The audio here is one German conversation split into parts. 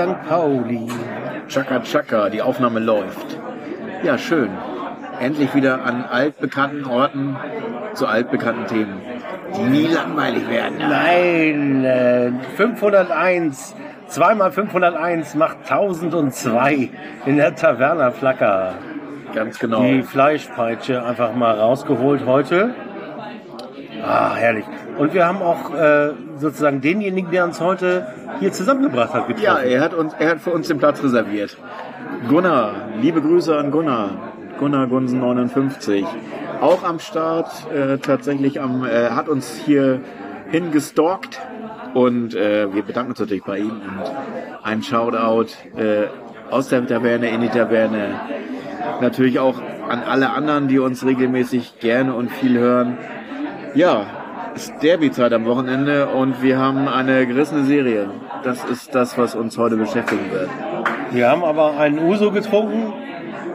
St. Pauli. Chaka Chaka, die Aufnahme läuft. Ja, schön. Endlich wieder an altbekannten Orten zu altbekannten Themen, die nie langweilig werden. Nein, äh, 501. Zweimal 501 macht 1002 in der Taverna Flacker. Ganz genau. Die Fleischpeitsche einfach mal rausgeholt heute. Ah, herrlich. Und wir haben auch äh, sozusagen denjenigen, der uns heute hier zusammengebracht hat, getroffen. Ja, er hat, uns, er hat für uns den Platz reserviert. Gunnar, liebe Grüße an Gunnar. Gunnar Gunsen 59. Auch am Start, äh, tatsächlich am, äh, hat uns hier hingestalkt. Und äh, wir bedanken uns natürlich bei ihm und ein Shoutout äh, aus der Taverne in die Taverne. Natürlich auch an alle anderen, die uns regelmäßig gerne und viel hören. Ja, ist Derby-Zeit am Wochenende und wir haben eine gerissene Serie. Das ist das, was uns heute beschäftigen wird. Wir haben aber einen Uso getrunken.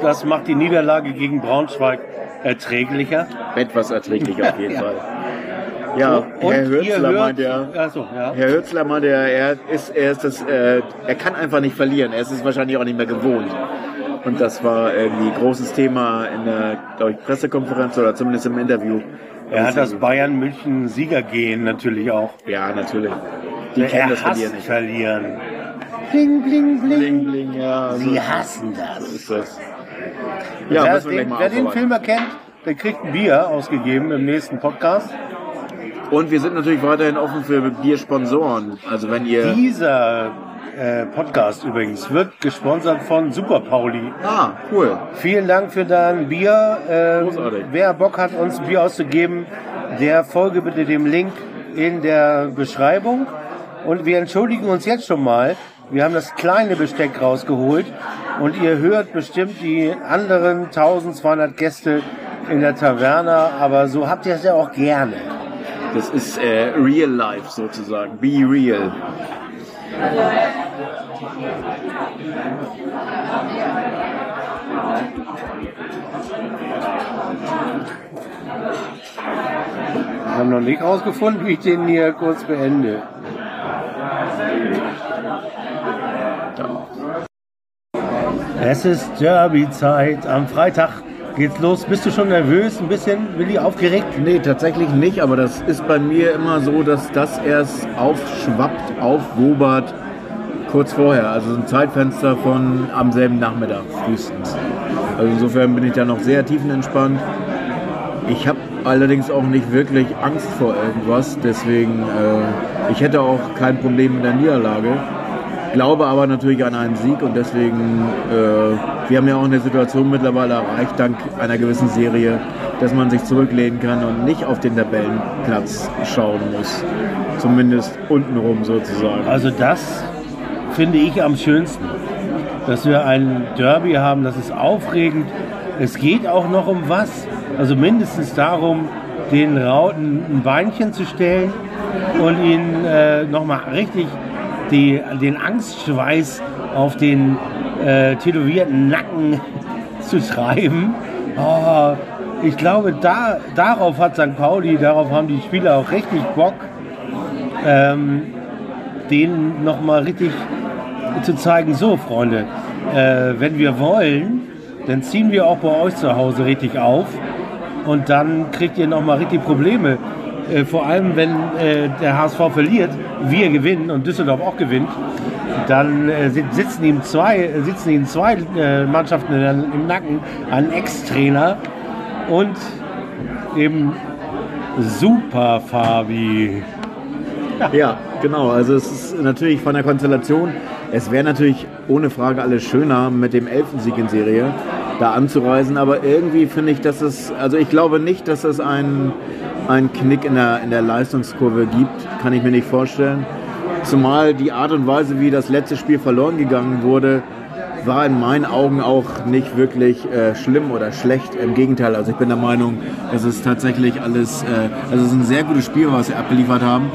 Das macht die Niederlage gegen Braunschweig erträglicher. Etwas erträglicher auf jeden Ja. Fall. Ja, Und Herr Hürzler hört- meint ja, Ach so, ja. Herr Hürzler meinte, er er ist, er ist das, äh, er kann einfach nicht verlieren. Er ist es wahrscheinlich auch nicht mehr gewohnt. Und das war irgendwie großes Thema in der, glaube ich, Pressekonferenz oder zumindest im Interview. Er hat das Bayern München Siegergehen natürlich auch. Ja, natürlich. Die er kennen das hasst Verlieren nicht. verlieren. Bling, bling, bling. Bling, bling, ja. So Sie hassen das. ist das. Ja, wer müssen wir gleich den, mal wer den aufarbeiten. Film erkennt, der kriegt ein Bier ausgegeben im nächsten Podcast. Und wir sind natürlich weiterhin offen für Biersponsoren. Also wenn ihr... Dieser äh, Podcast übrigens wird gesponsert von Super Pauli. Ah, cool. Vielen Dank für dein Bier. Ähm, Großartig. wer Bock hat, uns Bier auszugeben, der folge bitte dem Link in der Beschreibung. Und wir entschuldigen uns jetzt schon mal. Wir haben das kleine Besteck rausgeholt und ihr hört bestimmt die anderen 1200 Gäste in der Taverna, aber so habt ihr es ja auch gerne. Das ist äh, real life sozusagen. Be real. Wir haben noch nicht rausgefunden, wie ich den hier kurz beende. Es ist Derby-Zeit. Am Freitag geht's los. Bist du schon nervös? Ein bisschen, Willi, aufgeregt? Nee, tatsächlich nicht, aber das ist bei mir immer so, dass das erst aufschwappt, aufwobert kurz vorher. Also ein Zeitfenster von am selben Nachmittag frühestens. Also insofern bin ich da noch sehr tiefenentspannt. Ich habe allerdings auch nicht wirklich Angst vor irgendwas, deswegen äh, ich hätte auch kein Problem mit der Niederlage. Glaube aber natürlich an einen Sieg und deswegen, äh, wir haben ja auch eine Situation mittlerweile erreicht, dank einer gewissen Serie, dass man sich zurücklehnen kann und nicht auf den Tabellenplatz schauen muss. Zumindest untenrum sozusagen. Also das finde ich am schönsten. Dass wir ein Derby haben, das ist aufregend. Es geht auch noch um was. Also mindestens darum, den Rauten ein Beinchen zu stellen und ihnen äh, nochmal richtig die, den Angstschweiß auf den äh, tätowierten Nacken zu treiben. Oh, ich glaube, da, darauf hat St. Pauli, darauf haben die Spieler auch richtig Bock, ähm, denen nochmal richtig zu zeigen, so Freunde, äh, wenn wir wollen, dann ziehen wir auch bei euch zu Hause richtig auf und dann kriegt ihr nochmal richtig Probleme. Äh, vor allem, wenn äh, der HSV verliert, wir gewinnen und Düsseldorf auch gewinnt, dann äh, sit- sitzen ihm zwei, äh, sitzen ihnen zwei äh, Mannschaften im Nacken, ein Ex-Trainer und eben Super Fabi. Ja, genau. Also es ist natürlich von der Konstellation, es wäre natürlich ohne Frage alles schöner mit dem Elfensieg in Serie. da anzureisen. Aber irgendwie finde ich, dass es, also ich glaube nicht, dass es einen, einen Knick in der, in der Leistungskurve gibt. Kann ich mir nicht vorstellen. Zumal die Art und Weise, wie das letzte Spiel verloren gegangen wurde, war in meinen Augen auch nicht wirklich äh, schlimm oder schlecht. Im Gegenteil, also ich bin der Meinung, es tatsächlich alles, äh, also es ist ein sehr gutes Spiel, was sie abgeliefert haben.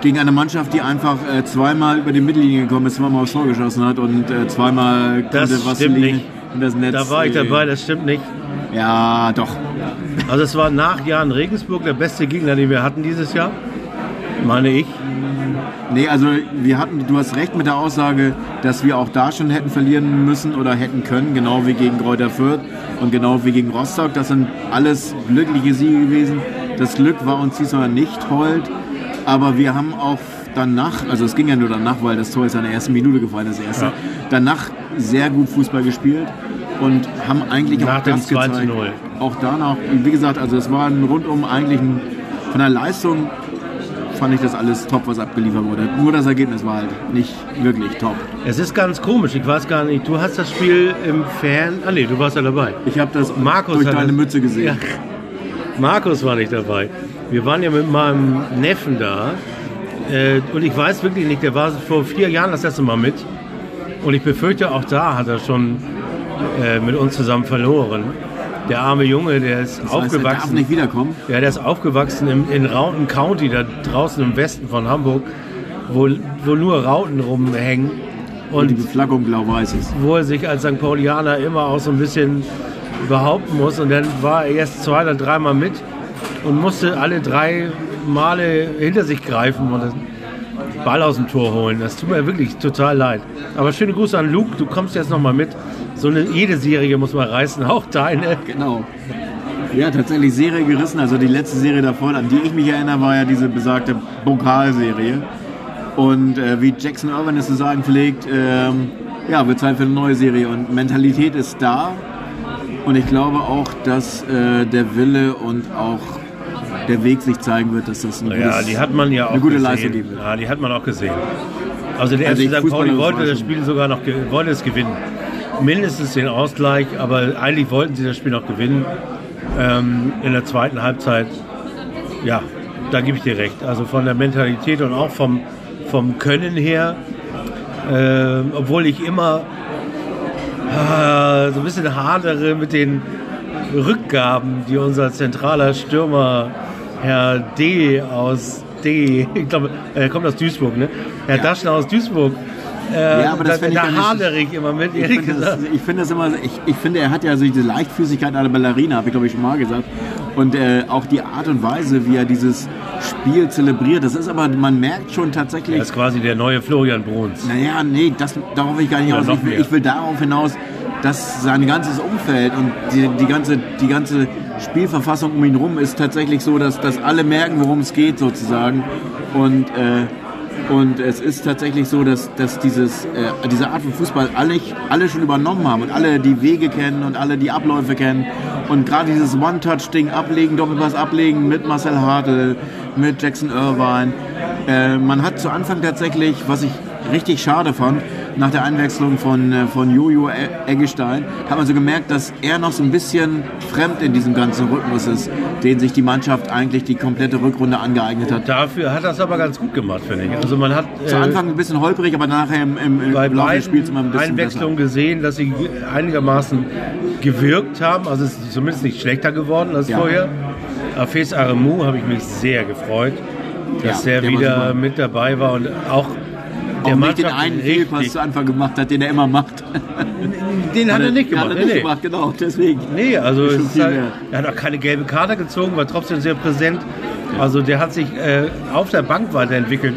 Gegen eine Mannschaft, die einfach äh, zweimal über die Mittellinie gekommen ist, zweimal aufs Tor geschossen hat und äh, zweimal Das konnte Vassilin nicht. in das Netz. Da war ich äh, dabei, das stimmt nicht. Ja, doch. Also es war nach Jan Regensburg der beste Gegner, den wir hatten dieses Jahr, meine ich. Nee, also wir hatten, du hast recht mit der Aussage, dass wir auch da schon hätten verlieren müssen oder hätten können, genau wie gegen Kräuter Fürth und genau wie gegen Rostock. Das sind alles glückliche Siege gewesen. Das Glück war uns diesmal nicht hold, aber wir haben auch danach, also es ging ja nur danach, weil das Tor ist in der ersten Minute gefallen, das erste, Ja. danach sehr gut Fußball gespielt und haben eigentlich Nach auch das 2 zu gezeigt. 0. Auch danach, wie gesagt, also es war ein rundum eigentlich ein, von der Leistung fand ich das alles top, was abgeliefert wurde. Nur das Ergebnis war halt nicht wirklich top. Es ist ganz komisch, ich weiß gar nicht, du hast das Spiel im Fern... Ah nee, du warst ja dabei. Ich habe das Markus durch deine das- Mütze gesehen. Ja. Markus war nicht dabei. Wir waren ja mit meinem Neffen da. Äh, und ich weiß wirklich nicht, der war vor vier Jahren das erste Mal mit. Und ich befürchte, auch da hat er schon äh, mit uns zusammen verloren. Der arme Junge, der ist Das heißt, er darf aufgewachsen. nicht wiederkommen. Ja, der ist aufgewachsen im, in Rauten County, da draußen im Westen von Hamburg, wo, wo nur Rauten rumhängen. Und die Und Beflaggung blau-weiß ist. wo er sich als St. Paulianer immer auch so ein bisschen behaupten muss. Und dann war er erst zwei oder dreimal mit und musste alle drei Male hinter sich greifen und den Ball aus dem Tor holen. Das tut mir wirklich total leid. Aber schöne Grüße an Luke, du kommst jetzt nochmal mit. So eine, jede Serie muss man reißen, auch deine. Genau. Ja, tatsächlich Serie gerissen. Also die letzte Serie davor, an die ich mich erinnere, war ja diese besagte Pokalserie. Und äh, wie Jackson Irvin es zu sagen pflegt, ähm, ja, wird Zeit für eine neue Serie. Und Mentalität ist da. Und ich glaube auch, dass äh, der Wille und auch der Weg sich zeigen wird, dass das ein Ja, gutes, die hat man ja auch eine gute gesehen. Leistung geben wird. Ja, die hat man auch gesehen. Also der Also FC St. Pauli wollte das Spiel sogar noch wollte es gewinnen. Mindestens den Ausgleich, aber eigentlich wollten sie das Spiel noch gewinnen. Ähm, in der zweiten Halbzeit, ja, da gebe ich dir recht. Also von der Mentalität und auch vom, vom Können her, ähm, obwohl ich immer äh, so ein bisschen hadere mit den Rückgaben, die unser zentraler Stürmer Herr D. aus D. Ich glaube, er kommt aus Duisburg, ne? Herr Ja. Daschner aus Duisburg. Äh, Ja, aber das da, fänd ich da ja nicht- immer mit, Ich finde, das, finde das immer, ich, ich finde, er hat ja so diese Leichtfüßigkeit einer Ballerina, habe ich glaube ich schon mal gesagt. Und äh, auch die Art und Weise, wie er dieses Spiel zelebriert, das ist aber, man merkt schon tatsächlich, Er ist quasi der neue Florian Bruns. naja, nee, das, darauf will ich gar nicht hinaus. Ich ich will darauf hinaus, dass sein ganzes Umfeld und die, die, ganze, die ganze Spielverfassung um ihn rum ist tatsächlich so, dass, dass alle merken, worum es geht sozusagen. Und, äh, und es ist tatsächlich so, dass, dass dieses, äh, diese Art von Fußball alle, alle schon übernommen haben und alle die Wege kennen und alle die Abläufe kennen. Und gerade dieses One-Touch-Ding ablegen, Doppelpass ablegen mit Marcel Hartl, mit Jackson Irvine. Äh, man hat zu Anfang tatsächlich, was ich richtig schade fand, nach der Einwechslung von, äh, von Jojo E- Eggestein, hat man so gemerkt, dass er noch so ein bisschen fremd in diesem ganzen Rhythmus ist, den sich die Mannschaft eigentlich die komplette Rückrunde angeeignet hat. Dafür hat es aber ganz gut gemacht, finde ich. Also man hat Zu äh, Anfang ein bisschen holprig, aber nachher im, im, im Laufe des Spiels immer ein bisschen Einwechslungen gesehen, dass sie einigermaßen gewirkt haben. Also es ist zumindest nicht schlechter geworden als Ja. vorher. Afes Aremu habe ich mich sehr gefreut, dass Ja, der, wieder mit dabei war und auch der Auch nicht den einen Fehlpass zu Anfang gemacht hat, den er immer macht. Den hat er nicht gemacht. Hat er nicht nee. gemacht, genau, deswegen. Nee, also halt, er hat auch keine gelbe Karte gezogen, war trotzdem sehr präsent. Also der hat sich äh, auf der Bank weiterentwickelt,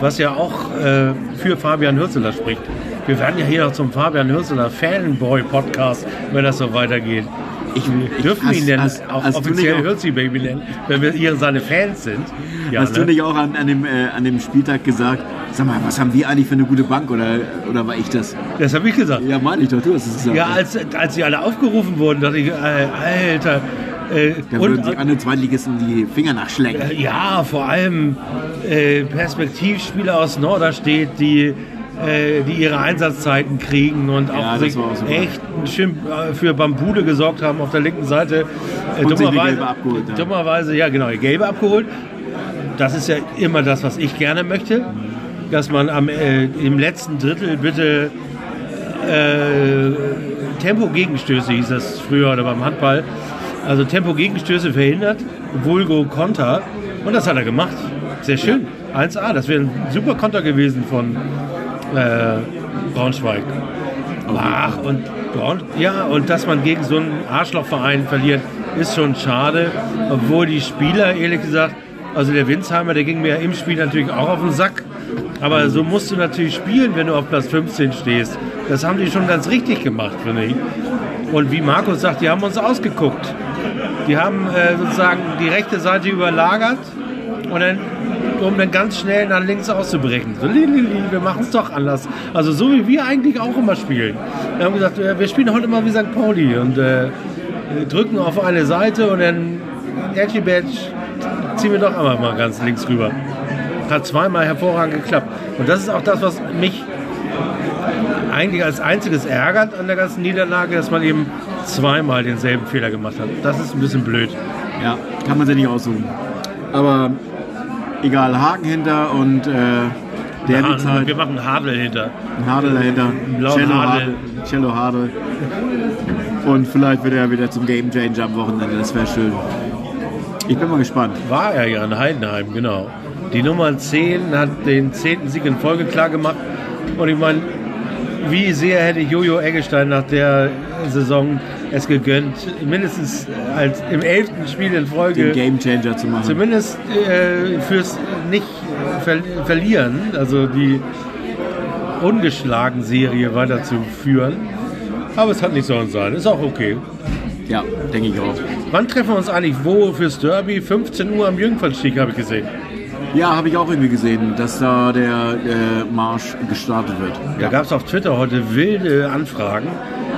was ja auch äh, für Fabian Hürzeler spricht. Wir werden ja hier noch zum Fabian Hürzeler Fanboy-Podcast, wenn das so weitergeht. Ich, ich- Dürfen wir hast- ihn denn hast- auch hast offiziell nicht auch- Hürzi Baby nennen, wenn wir hier seine Fans sind? Ja, Hast ne? du nicht auch an, an, dem, äh, an dem Spieltag gesagt, sag mal, was haben wir eigentlich für eine gute Bank oder, oder war ich das? Das habe ich gesagt. Ja, meine ich doch, du hast es gesagt. Ja, als, als sie alle aufgerufen wurden, dachte ich, äh, Alter. Äh, da würden sich andere Zweitligisten die Finger nachschlecken. Ja, vor allem äh, Perspektivspieler aus Norderstedt, die äh, die ihre Einsatzzeiten kriegen und auch Ja, sich auch echt schön äh, für Bambude gesorgt haben auf der linken Seite. Äh, Und die Gelbe abgeholt haben. dummerweise, ja genau, Gelbe abgeholt. Das ist ja immer das, was ich gerne möchte, dass man am, äh, im letzten Drittel bitte äh, Tempo-Gegenstöße hieß das früher oder beim Handball. Also Tempo-Gegenstöße verhindert, Vulgo Konter. Und das hat er gemacht. Sehr schön. 1A, das wäre ein super Konter gewesen von äh, Braunschweig. Ach, und Braun, ja, und dass man gegen so einen Arschlochverein verliert, ist schon schade. Obwohl die Spieler, ehrlich gesagt, also der Winsheimer, der ging mir im Spiel natürlich auch auf den Sack. Aber so musst du natürlich spielen, wenn du auf Platz 15 stehst. Das haben die schon ganz richtig gemacht, finde ich. Und wie Markus sagt, die haben uns ausgeguckt. Die haben äh, sozusagen die rechte Seite überlagert und dann, um dann ganz schnell nach links auszubrechen. So, li, li, li, wir machen es doch anders. Also so wie wir eigentlich auch immer spielen. Wir haben gesagt, äh, wir spielen heute immer wie St. Pauli und äh, drücken auf eine Seite und dann Edgy Badge ziehen wir doch einmal mal ganz links rüber. Hat zweimal hervorragend geklappt. Und das ist auch das, was mich eigentlich als einziges ärgert an der ganzen Niederlage, dass man eben zweimal denselben Fehler gemacht hat. Das ist ein bisschen blöd. Ja, kann man sich nicht aussuchen. Aber egal, Haken hinter und äh, der Ah, Zeit, wir machen Hadel hinter. ein Hadel dahinter, Cello Hadel. Hadel, Cello Hadel. Und vielleicht wird er wieder zum Game Changer am Wochenende, das wäre schön. Ich bin mal gespannt. War er ja in Heidenheim, genau. Die Nummer 10 hat den 10. Sieg in Folge klar gemacht. Und ich meine, wie sehr hätte Jojo Eggestein nach der Saison es gegönnt, mindestens als im 11. Spiel in Den Folge Game Changer zu machen. zumindest äh, fürs nicht ver verlieren, also die ungeschlagen Serie weiterzuführen. Aber es hat nicht sollen sein, ist auch okay. Ja, denke ich auch. Wann treffen wir uns eigentlich wo fürs Derby? 15 Uhr am Jungfernstieg habe ich gesehen. Ja, habe ich auch irgendwie gesehen, dass da der äh, Marsch gestartet wird. Da gab es auf Twitter heute wilde Anfragen.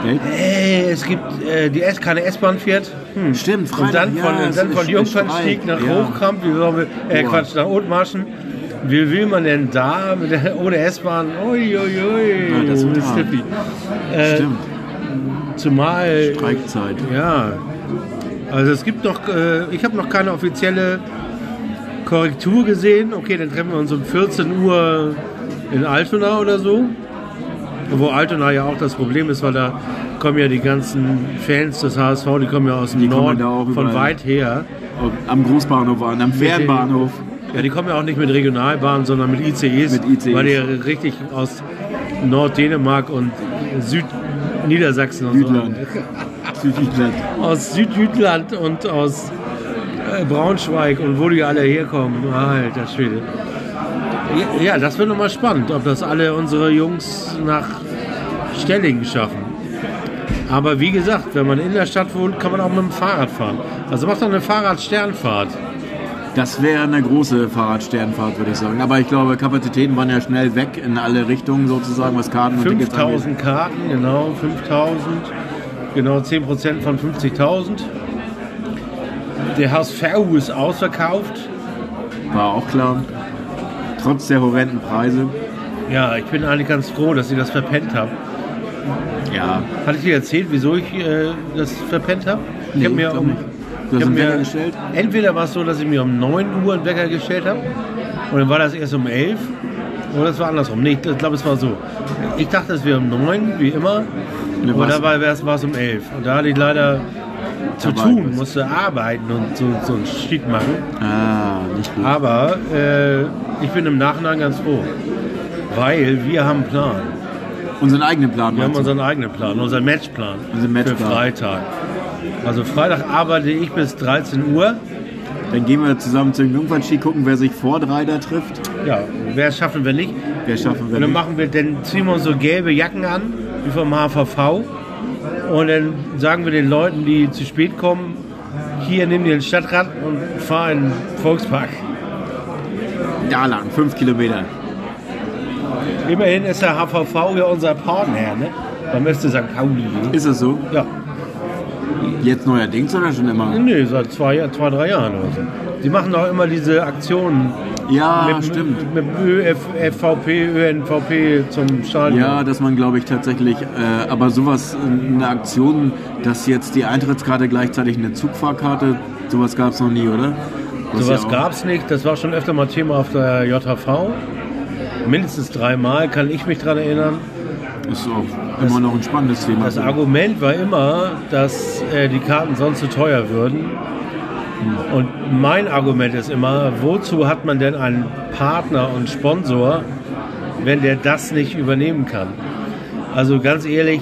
Hey, es gibt äh, die S keine S-Bahn fährt. Hm. Stimmt, Und dann Freitag, von, ja, dann von ist- Jungfernstieg ist nach ja. Hochkamp, wie sollen wir, äh, Boah. Quatsch, nach Othmarschen. Wie will man denn da der, ohne S-Bahn? Uiuiui, Ja, das wird hart. Stippi. Äh, Stimmt, zumal. Streikzeit. Ja, also es gibt noch, äh, ich habe noch keine offizielle Korrektur gesehen. Okay, dann treffen wir uns um 14 Uhr in Altona oder so. Wo Altona ja auch das Problem ist, weil da kommen ja die ganzen Fans des HSV, die kommen ja aus dem Die Norden von weit her. Am Großbahnhof an, am Fernbahnhof. Ja, die kommen ja auch nicht mit Regionalbahnen, sondern mit ICEs, Mit ICEs. weil die ja richtig aus Norddänemark und Südniedersachsen und Jütland. so Südjütland. aus Südjütland und aus äh, Braunschweig und wo die alle herkommen. Alter Schwede. Ja, das wird nochmal spannend, ob das alle unsere Jungs nach Stellingen schaffen. Aber wie gesagt, wenn man in der Stadt wohnt, kann man auch mit dem Fahrrad fahren. Also macht doch eine Fahrradsternfahrt. Das wäre eine große Fahrradsternfahrt, würde ich sagen. Aber ich glaube, Kapazitäten waren ja schnell weg in alle Richtungen sozusagen, was Karten und Tickets angeht. 5000 Karten, genau, 5000. Genau 10% von 50.000. Der HSV ist ausverkauft. War auch klar. Trotz der horrenden Preise. Ja, ich bin eigentlich ganz froh, dass sie das verpennt haben. Ja. Hatte ich dir erzählt, wieso ich äh, das verpennt habe? Ich Nee, habe mir um. Du hast ich einen Wecker gestellt? Entweder war es so, dass ich mir um 9 Uhr einen Wecker gestellt habe und dann war das erst um 11 oder es war andersrum. Nee, ich glaube, es war so. Ich dachte, es wäre um 9, wie immer, aber war's- dabei war es um 11. Und da hatte ich leider zu tun, bist. musste arbeiten und so, so einen Schick machen. Ah, nicht gut. Aber äh, ich bin im Nachhinein ganz froh, weil wir haben einen Plan. Unseren eigenen Plan. Wir haben meinst du? unseren eigenen Plan, unseren Matchplan Unseren Matchplan. für Freitag. Also Freitag arbeite ich bis 13 Uhr. Dann gehen wir zusammen zum Jungfernski gucken, wer sich vor drei da trifft. Ja, wer schaffen wir nicht? Wer schaffen wir Und dann nicht. machen wir, dann ziehen wir uns so gelbe Jacken an, wie vom HVV. Und dann sagen wir den Leuten, die zu spät kommen, hier nimm dir den Stadtrad und fahr in den Volkspark. Da lang, fünf Kilometer. Immerhin ist der HVV ja unser Partner, ne? Beim FC St. Pauli. Ist das so? Ja. Jetzt neuerdings oder schon immer? Nee, seit zwei, zwei drei Jahren oder so. Die machen doch immer diese Aktionen Ja, mit, stimmt. mit ÖF, FVP, ÖNVP zum Stadion. Ja, dass man, glaube ich, tatsächlich, äh, aber sowas, äh, eine Aktion, dass jetzt die Eintrittskarte gleichzeitig eine Zugfahrkarte, sowas gab es noch nie, oder? Was Sowas ja gab es nicht. Das war schon öfter mal Thema auf der JHV. Mindestens dreimal kann ich mich daran erinnern. Ist auch immer noch ein spannendes Thema. Das Argument war immer, dass äh, die Karten sonst zu teuer würden. Und mein Argument ist immer, wozu hat man denn einen Partner und Sponsor, wenn der das nicht übernehmen kann? Also ganz ehrlich,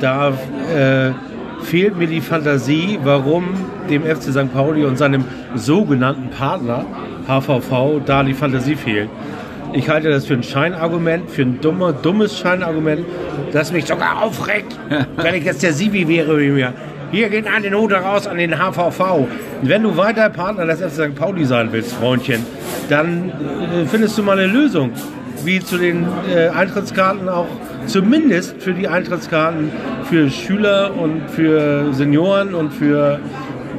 da äh, fehlt mir die Fantasie, warum dem FC St. Pauli und seinem sogenannten Partner HVV da die Fantasie fehlt. Ich halte das für ein Scheinargument, für ein dummer, dummes Scheinargument, das mich sogar aufregt, wenn ich jetzt der Sibi wäre wie mir. Hier geht den Hut raus an den HVV. Wenn du weiter Partner des FC St. Pauli sein willst, Freundchen, dann äh, findest du mal eine Lösung, wie zu den äh, Eintrittskarten auch zumindest für die Eintrittskarten für Schüler und für Senioren und für,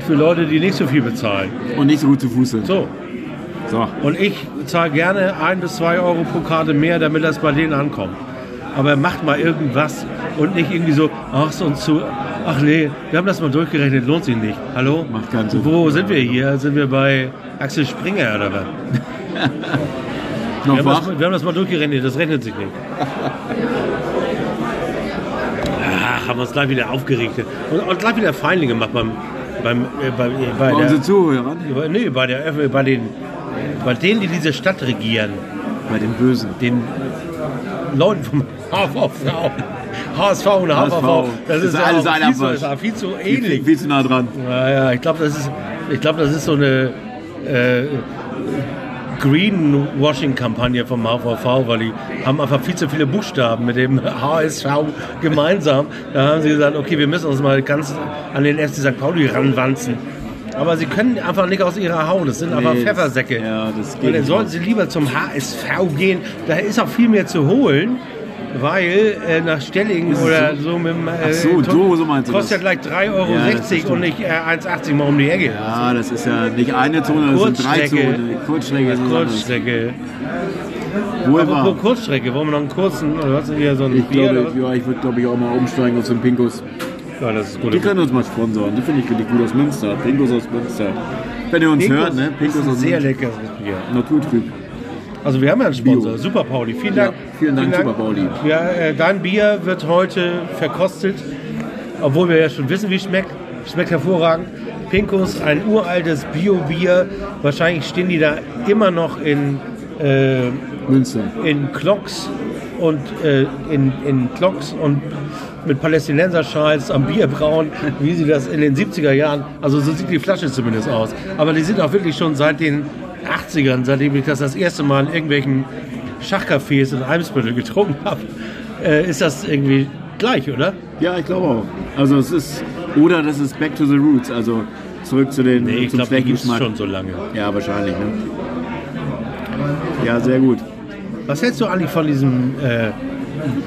für Leute, die nicht so viel bezahlen. Und nicht so gut zu Fuß sind. So, So. und ich zahle gerne ein bis zwei Euro pro Karte mehr, damit das bei denen ankommt. Aber macht mal irgendwas und nicht irgendwie so, ach so und zu, ach nee, wir haben das mal durchgerechnet, lohnt sich nicht. Hallo? Macht keinen Sinn. Wo sind wir hier? Sind wir bei Axel Springer oder was? Wir haben, das, wir haben das mal durchgerechnet, das rechnet sich nicht. Ach, haben wir uns gleich wieder aufgeregt. Und, und gleich wieder Feindliche gemacht beim, beim, äh, bei, äh, bei, unseren Zuhörern? bei, nee, bei, der, Öff- bei, den, bei denen, die diese Stadt regieren. Bei den Bösen. Den Leuten vom HVV. HSV und HVV. Das ist, Ist ja alles ein viel, zu, ist viel zu ähnlich. Viel zu nah dran. Naja, ich glaube, das ist, ich glaube, das ist so eine äh, Greenwashing-Kampagne vom HVV, weil die haben einfach viel zu viele Buchstaben mit dem HSV gemeinsam. Da haben sie gesagt, okay, wir müssen uns mal ganz an den FC St. Pauli ranwanzen. Aber sie können einfach nicht aus ihrer Haut. Das sind einfach Nee, das- Pfeffersäcke. ja, das geht Und dann sollten sie lieber zum HSV gehen. Da ist auch viel mehr zu holen. Weil äh, nach Stellingen oder so mit dem. Äh, Ach so, so- so meinst du Kostet ja das. gleich 3,60 Euro Ja, das und nicht äh, 1,80 mal um die Ecke. Ja, das ist ja nicht eine Zone, das sind drei. Zonen. Kurzstrecke. Kurzstrecke. Wohl Apropos wahr. Kurzstrecke, wollen wir noch einen kurzen, oder was ist hier so ein Ich Bier? glaube, ja, ich würde glaube ich auch mal umsteigen auf so einen Pinkus. Ja, das ist gut. Die können uns mal sponsoren. Die finde ich richtig gut aus Münster. Pinkus aus Münster. Wenn ihr uns hört, ne? Pinkus ist aus sehr Münster. leckeres Bier. Naturtrüb. Also wir haben ja einen Sponsor, Bio. Super Pauli. Vielen Dank. Ja, vielen Dank, Super Pauli. Ja, äh, dein Bier wird heute verkostet, obwohl wir ja schon wissen, wie es schmeckt. Schmeckt hervorragend. Pinkus, ein uraltes Bio-Bier. Wahrscheinlich stehen die da immer noch in, äh, Münster. in Clocks und äh, in, in Clocks und mit Palästinenserschals am Bierbrauen, wie sie das in den 70er Jahren, also so sieht die Flasche zumindest aus. Aber die sind auch wirklich schon seit den 80ern, seitdem ich das das erste Mal in irgendwelchen Schachcafés in Eimsbüttel getrunken habe, äh, ist das irgendwie gleich, oder? Ja, ich glaube auch. Also es ist, oder das ist Back to the Roots, also zurück zu den Nee, ich zum glaube, die schlechten gibt es Geschmack. schon so lange. Ja, wahrscheinlich. Ne? Ja, sehr gut. Was hältst du eigentlich von diesem, äh,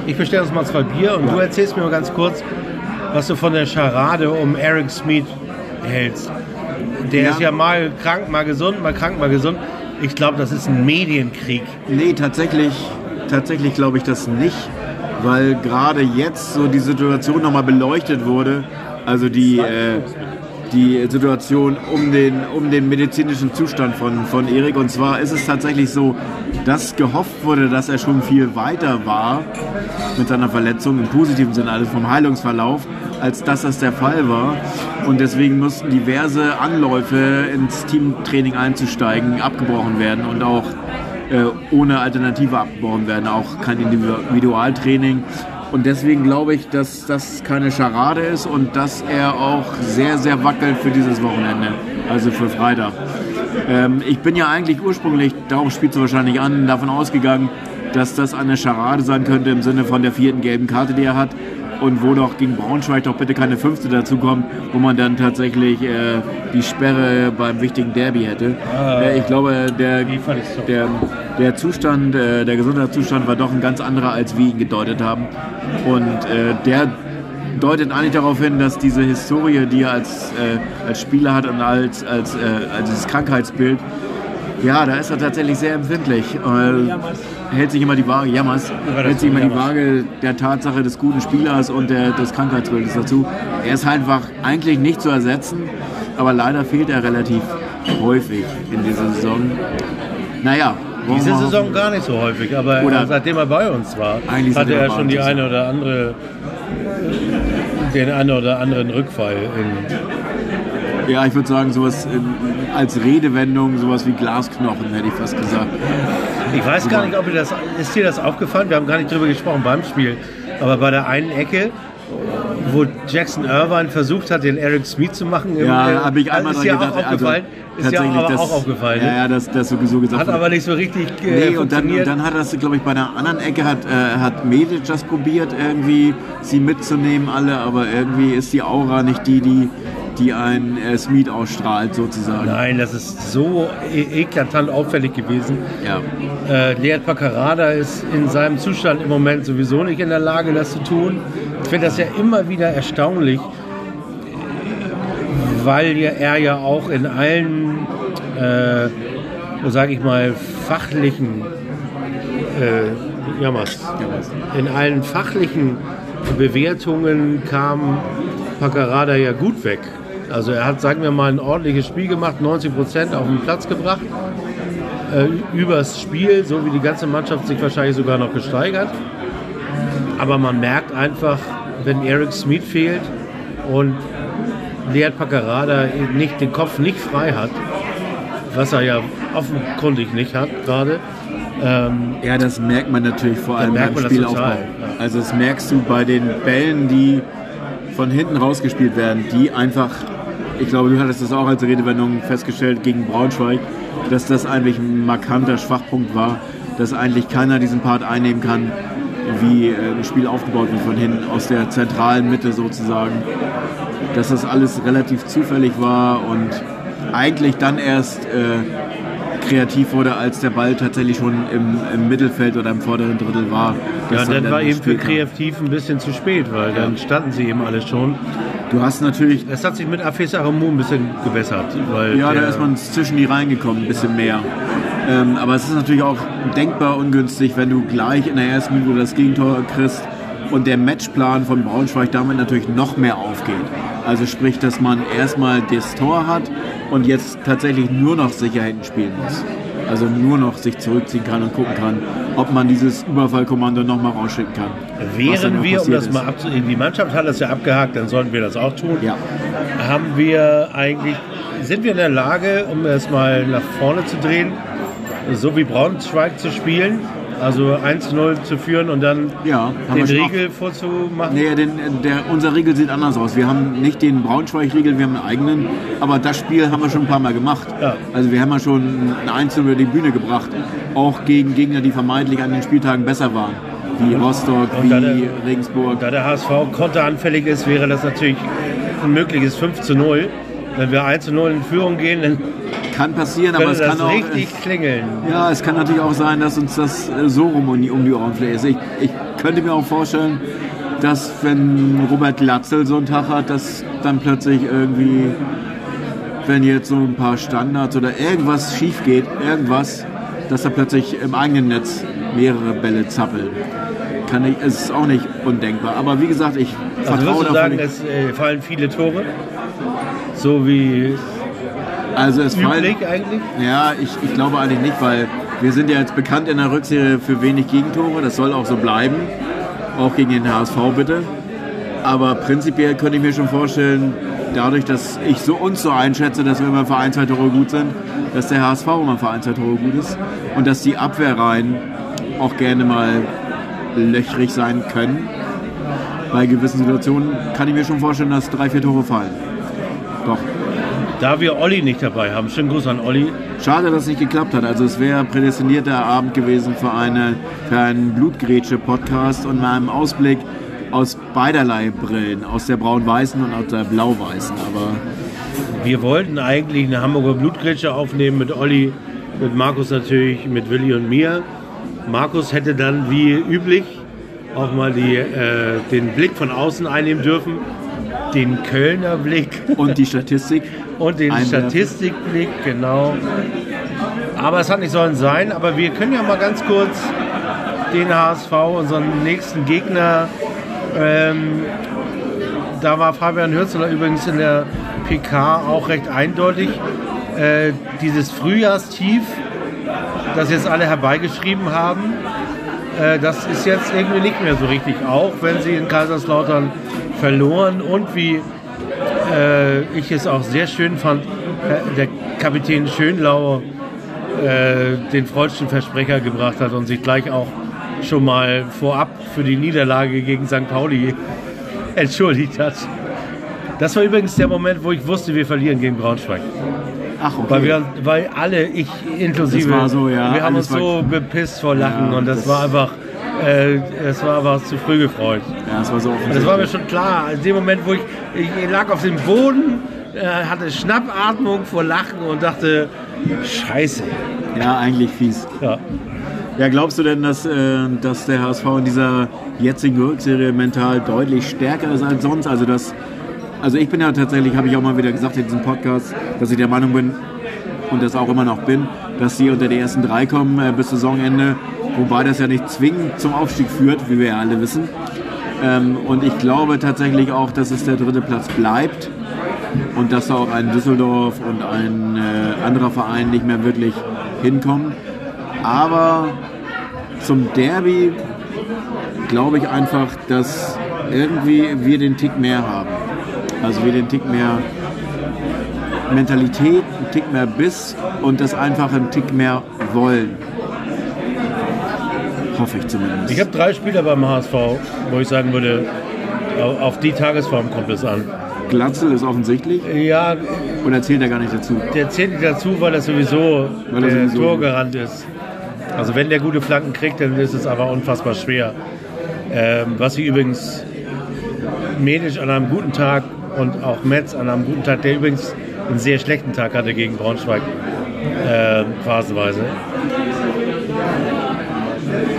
ich bestelle uns mal zwei Bier und du erzählst mir mal ganz kurz, was du von der Scharade um Eric Smith hältst. Der Ja. ist ja mal krank, mal gesund, mal krank, mal gesund. Ich glaube, das ist ein Medienkrieg. Nee, tatsächlich, tatsächlich glaube ich das nicht, weil gerade jetzt so die Situation nochmal beleuchtet wurde. Also die, äh, die Situation um den, um den medizinischen Zustand von, von Erik. Und zwar ist es tatsächlich so, dass gehofft wurde, dass er schon viel weiter war mit seiner Verletzung, im positiven Sinne, also vom Heilungsverlauf, als dass das der Fall war. Und deswegen mussten diverse Anläufe ins Teamtraining einzusteigen abgebrochen werden und auch äh, ohne Alternative abgebrochen werden, auch kein Individualtraining. Und deswegen glaube ich, dass das keine Scharade ist und dass er auch sehr, sehr wackelt für dieses Wochenende, also für Freitag. Ähm, ich bin ja eigentlich ursprünglich, darauf spielst du wahrscheinlich an, davon ausgegangen, dass das eine Scharade sein könnte im Sinne von der vierten gelben Karte, die er hat. Und wo doch gegen Braunschweig doch bitte keine fünfte dazukommt, wo man dann tatsächlich äh, die Sperre beim wichtigen Derby hätte. Äh, ich glaube, der, der, der Zustand, äh, der Gesundheitszustand war doch ein ganz anderer, als wir ihn gedeutet haben. Und äh, der deutet eigentlich darauf hin, dass diese Historie, die er als, äh, als Spieler hat und als, als, äh, als dieses Krankheitsbild, ja, da ist er tatsächlich sehr empfindlich. Äh, hält sich immer die Waage, jammers, hält sich immer die Waage der Tatsache des guten Spielers und der, des Krankheitsbildes dazu. Er ist halt einfach eigentlich nicht zu ersetzen, aber leider fehlt er relativ häufig in dieser Saison. Naja, Diese Saison gar nicht so häufig, aber Oder- seitdem er bei uns war, hatte er schon die eine oder andere, den einen oder anderen Rückfall. In, Ja, ich würde sagen, sowas als Redewendung, sowas wie Glasknochen, hätte ich fast gesagt. ich weiß gar nicht, ob dir das, ist dir das aufgefallen? Wir haben gar nicht drüber gesprochen beim Spiel, aber bei der einen Ecke, wo Jackson Irvine versucht hat, den Eric Smith zu machen, Ja, äh, habe ich einmal ist dran gedacht. auch aufgefallen. ist dir tatsächlich, aber das- auch aufgefallen. Ja, ne? ja, das, das sowieso gesagt. Hat aber nicht so richtig äh, Nee, und dann, und dann hat das, glaube ich, bei der anderen Ecke hat, äh, hat Medic das probiert, irgendwie sie mitzunehmen, alle, aber irgendwie ist die Aura nicht die, die, die ein äh, Smith ausstrahlt, sozusagen. Nein, das ist so e eklatant auffällig gewesen. Ja. Äh, Lead Paccarada ist in seinem Zustand im Moment sowieso nicht in der Lage, das zu tun. Ich finde das ja immer wieder erstaunlich, weil ja er ja auch in allen, äh, sage ich mal, fachlichen, äh, Jammers, in allen fachlichen Bewertungen kam Paccarada ja gut weg. Also er hat, sagen wir mal, ein ordentliches Spiel gemacht, 90 Prozent auf den Platz gebracht äh, übers Spiel, so wie die ganze Mannschaft sich wahrscheinlich sogar noch gesteigert. Aber man merkt einfach, wenn Eric Smith fehlt und Lead Paccarada nicht, den Kopf nicht frei hat, was er ja offenkundig nicht hat gerade, ähm, Ja, das merkt man natürlich vor allem beim Spielaufbau. ja. Also das merkst du bei den Bällen, die von hinten rausgespielt werden, die einfach, ich glaube, du hattest das auch als Redewendung festgestellt gegen Braunschweig, dass das eigentlich ein markanter Schwachpunkt war, dass eigentlich keiner diesen Part einnehmen kann, wie äh, ein Spiel aufgebaut wird von hinten, aus der zentralen Mitte sozusagen. Dass das alles relativ zufällig war und eigentlich dann erst äh, kreativ wurde, als der Ball tatsächlich schon im, im Mittelfeld oder im vorderen Drittel war. ja, Das dann war eben für kreativ ein bisschen zu spät, weil dann standen sie eben alle schon. Du hast natürlich, Es hat sich mit Afes Aramou ein bisschen gewässert. Weil ja, da ist man zwischen die reingekommen, ein bisschen mehr. Ähm, aber es ist natürlich auch denkbar ungünstig, wenn du gleich in der ersten Minute das Gegentor kriegst und der Matchplan von Braunschweig damit natürlich noch mehr aufgeht. Also sprich, dass man erstmal das Tor hat und jetzt tatsächlich nur noch sicher hinten spielen muss. Also nur noch sich zurückziehen kann und gucken kann, ob man dieses Überfallkommando nochmal rausschicken kann. Wären wir, um das ist. mal abzunehmen, die Mannschaft hat das ja abgehakt, dann sollten wir das auch tun. Ja. Haben wir eigentlich, sind wir in der Lage, um es mal nach vorne zu drehen, so wie Braunschweig zu spielen? Also 1-0 zu führen und dann Ja, den Riegel vorzumachen? Nee, den, der, unser Riegel sieht anders aus. Wir haben nicht den Braunschweig-Riegel, wir haben einen eigenen. Aber das Spiel haben wir schon ein paar Mal gemacht. Ja. Also wir haben ja schon ein Einzel über die Bühne gebracht. Auch gegen Gegner, die vermeintlich an den Spieltagen besser waren. Wie Rostock, Und da der- wie Regensburg. Da der HSV konteranfällig ist, wäre das natürlich ein mögliches 5 zu 0. Wenn wir 1 zu 0 in Führung gehen, dann Kann passieren, aber es kann das auch... richtig klingeln. Ja, es kann natürlich auch sein, dass uns das äh, so rum um die, um die Ohren fliegt. Ich, ich könnte mir auch vorstellen, dass wenn Robert Glatzel so einen Tag hat, dass dann plötzlich irgendwie, wenn jetzt so ein paar Standards oder irgendwas schief geht, irgendwas, dass da plötzlich im eigenen Netz mehrere Bälle zappeln. Kann ich, es ist auch nicht undenkbar. Aber wie gesagt, ich Also vertraue würdest du sagen, nicht. es äh, fallen viele Tore? So wie Also es fallen, üblich eigentlich? Ja, ich, ich glaube eigentlich nicht, weil wir sind ja jetzt bekannt in der Rückserie für wenig Gegentore. Das soll auch so bleiben. Auch gegen den HSV bitte. Aber prinzipiell könnte ich mir schon vorstellen, dadurch, dass ich so uns so einschätze, dass wir immer für ein, zwei Tore gut sind, dass der HSV immer für ein, zwei Tore gut ist und dass die Abwehrreihen auch gerne mal löchrig sein können. Bei gewissen Situationen kann ich mir schon vorstellen, dass drei, vier Tore fallen. Doch. Da wir Olli nicht dabei haben, schönen Gruß an Olli. Schade, dass es nicht geklappt hat. Also es wäre prädestinierter Abend gewesen für, eine, für einen Blutgrätsche-Podcast und mal einen Ausblick aus beiderlei Brillen, aus der braun-weißen und aus der blau-weißen. Aber Wir wollten eigentlich eine Hamburger Blutgrätsche aufnehmen mit Olli, mit Markus natürlich, mit Willi und mir. Markus hätte dann wie üblich auch mal die, äh, den Blick von außen einnehmen dürfen. Den Kölner Blick Und die Statistik. und den Einwerfen. Statistikblick, genau. Aber es hat nicht sollen sein. Aber wir können ja mal ganz kurz den HSV, unseren nächsten Gegner, ähm, da war Fabian Hürzeler übrigens in der PK auch recht eindeutig. Äh, dieses Frühjahrstief, das jetzt alle herbeigeschrieben haben, äh, das ist jetzt irgendwie nicht mehr so richtig, auch wenn sie in Kaiserslautern verloren und wie äh, ich es auch sehr schön fand, äh, der Kapitän Schönlau äh, den freudschen Versprecher gebracht hat und sich gleich auch schon mal vorab für die Niederlage gegen St. Pauli entschuldigt hat. Das war übrigens der Moment, wo ich wusste, wir verlieren gegen Braunschweig. Ach, okay. Weil, wir, weil alle, ich inklusive, so, ja, wir haben uns so bepisst vor Lachen Ja, und das, das- war einfach, äh, es war einfach zu früh gefreut. ja, das war so offensichtlich. Das war mir schon klar. In dem Moment, wo ich, ich lag auf dem Boden, äh, hatte Schnappatmung vor Lachen und dachte, Scheiße. Ja, eigentlich fies. Ja. Ja, glaubst du denn, dass, äh, dass der HSV in dieser jetzigen Rückserie mental deutlich stärker ist als sonst? Also, dass, also ich bin ja tatsächlich, habe ich auch mal wieder gesagt in diesem Podcast, dass ich der Meinung bin und das auch immer noch bin, dass sie unter die ersten drei kommen äh, bis Saisonende, wobei das ja nicht zwingend zum Aufstieg führt, wie wir ja alle wissen. Ähm, und ich glaube tatsächlich auch, dass es der dritte Platz bleibt und dass da auch ein Düsseldorf und ein äh, anderer Verein nicht mehr wirklich hinkommen. Aber zum Derby glaube ich einfach, dass irgendwie wir den Tick mehr haben. Also wir den Tick mehr Mentalität, einen Tick mehr Biss und das einfach einen Tick mehr wollen. Hoffe ich zumindest. Ich habe drei Spieler beim HSV, wo ich sagen würde, au- auf die Tagesform kommt es an. Glatzel ist offensichtlich Ja, oder zählt er gar nicht dazu? der zählt nicht dazu, weil er sowieso Weil er der sowieso- Torgarant ist. Also wenn der gute Flanken kriegt, dann ist es aber unfassbar schwer. Ähm, was ich übrigens Medisch an einem guten Tag und auch Metz an einem guten Tag, der übrigens einen sehr schlechten Tag hatte gegen Braunschweig, äh, phasenweise.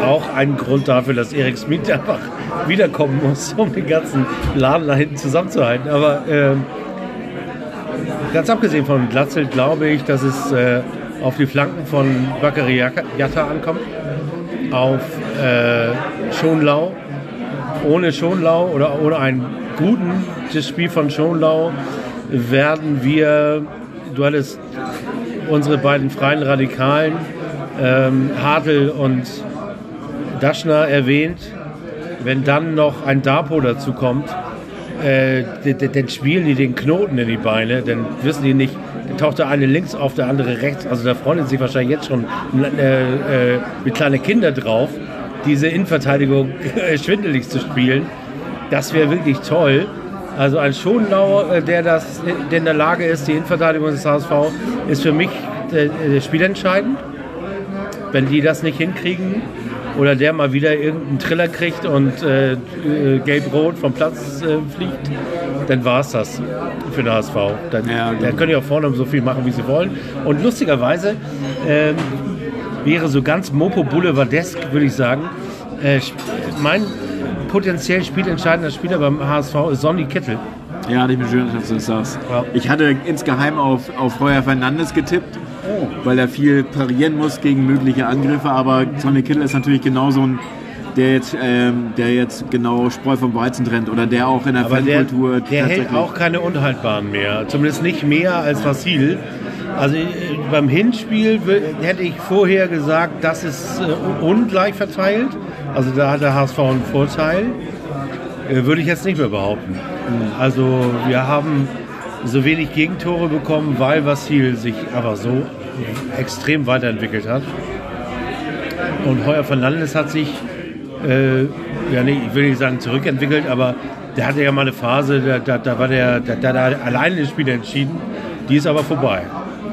Auch ein Grund dafür, dass Erik Smith einfach wiederkommen muss, um den ganzen Laden da hinten zusammenzuhalten. Aber ähm, ganz abgesehen von Glatzel glaube ich, dass es äh, auf die Flanken von Bakary Jatta ankommt, auf äh, Schonlau. Ohne Schonlau oder ohne ein gutes Spiel von Schonlau werden wir, du hattest unsere beiden freien Radikalen, ähm, Hartl und Daschner erwähnt. Wenn dann noch ein Dapo dazu kommt, äh, dann spielen die den Knoten in die Beine, dann wissen die nicht, dann taucht der eine links auf, der andere rechts. Also da freuen sich wahrscheinlich jetzt schon äh, äh, mit kleine Kinder drauf, diese Innenverteidigung schwindelig zu spielen. Das wäre wirklich toll. Also ein Schonlau, äh, der, das, der in der Lage ist, die Innenverteidigung des HSV, ist für mich äh, äh, spielentscheidend. Wenn die das nicht hinkriegen oder der mal wieder irgendeinen Triller kriegt und äh, äh, gelb-rot vom Platz äh, fliegt, dann war es das für den HSV. Dann, Ja, genau. dann können die auch vorne so viel machen, wie sie wollen. Und lustigerweise ähm, wäre so ganz Mopo Boulevardesk, würde ich sagen, äh, mein potenziell spielentscheidender Spieler beim HSV ist Sonny Kittel. Ja, hatte ich mir schön, dass du das sagst. Ja. Ich hatte insgeheim auf, auf Heuer Fernandes getippt, Oh. weil er viel parieren muss gegen mögliche Angriffe. Aber Sonny Kittel ist natürlich genau so ein, der jetzt, ähm, der jetzt genau Spreu vom Weizen trennt oder der auch in der Aber der, Fankultur der hält tatsächlich- auch keine Unhaltbaren mehr. Zumindest nicht mehr als Vassil. Also äh, beim Hinspiel hätte ich vorher gesagt, das ist äh, ungleich verteilt. Also da hat der HSV einen Vorteil. Äh, Würde ich jetzt nicht mehr behaupten. Also wir haben so wenig Gegentore bekommen, weil Vassil sich einfach so extrem weiterentwickelt hat. Und Heuer Fernandes hat sich, äh, ja nicht, ich will nicht sagen zurückentwickelt, aber der hatte ja mal eine Phase, da, da, da war der, da, da hat er alleine das Spiel entschieden. Die ist aber vorbei.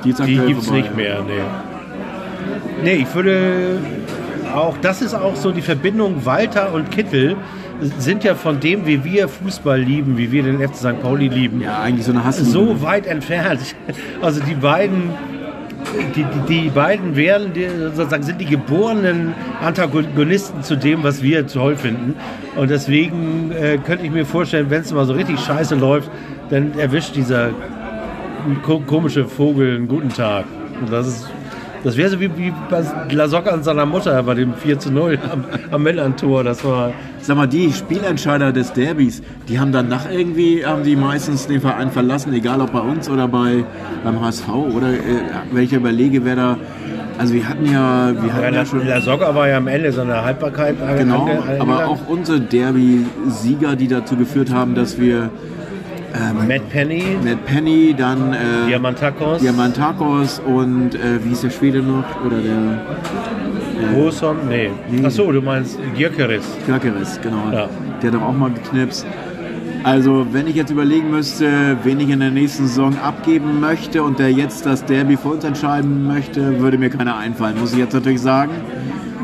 Die Die gibt es nicht mehr. Nee. nee, ich würde auch, das ist auch so die Verbindung Walter und Kittel sind ja von dem, wie wir Fußball lieben, wie wir den FC St. Pauli lieben, Ja, eigentlich so eine Hassliebe. so weit entfernt. Also die beiden die, die, die beiden wären die, sozusagen sind die geborenen Antagonisten zu dem, was wir toll finden. Und deswegen äh, könnte ich mir vorstellen, wenn es mal so richtig scheiße läuft, dann erwischt dieser ko komische Vogel einen guten Tag. Und das ist das wäre so wie, wie bei Lasocca und seiner Mutter bei dem 4 zu 0 am, am Mellantor. Das war Sag mal, die Spielentscheider des Derbys, die haben danach irgendwie, haben die meistens den Verein verlassen, egal ob bei uns oder bei, beim HSV oder äh, ich überlege, wer da. Also wir hatten ja, wir hatten ja, schon. der Soccer war ja am Ende seiner Haltbarkeit ange- Genau, ange- aber auch unsere Derby-Sieger, die dazu geführt haben, dass wir Matt Penny, Matt Penny, dann äh, Diamantakos, Diamantakos und äh, wie ist der Schwede noch? Oder der Boson, nee. Achso, du meinst Gyökeres. Kökeres, genau. Ja. Der hat doch auch mal geknipst. Also, wenn ich jetzt überlegen müsste, wen ich in der nächsten Saison abgeben möchte und der jetzt das Derby für uns entscheiden möchte, würde mir keiner einfallen, muss ich jetzt natürlich sagen.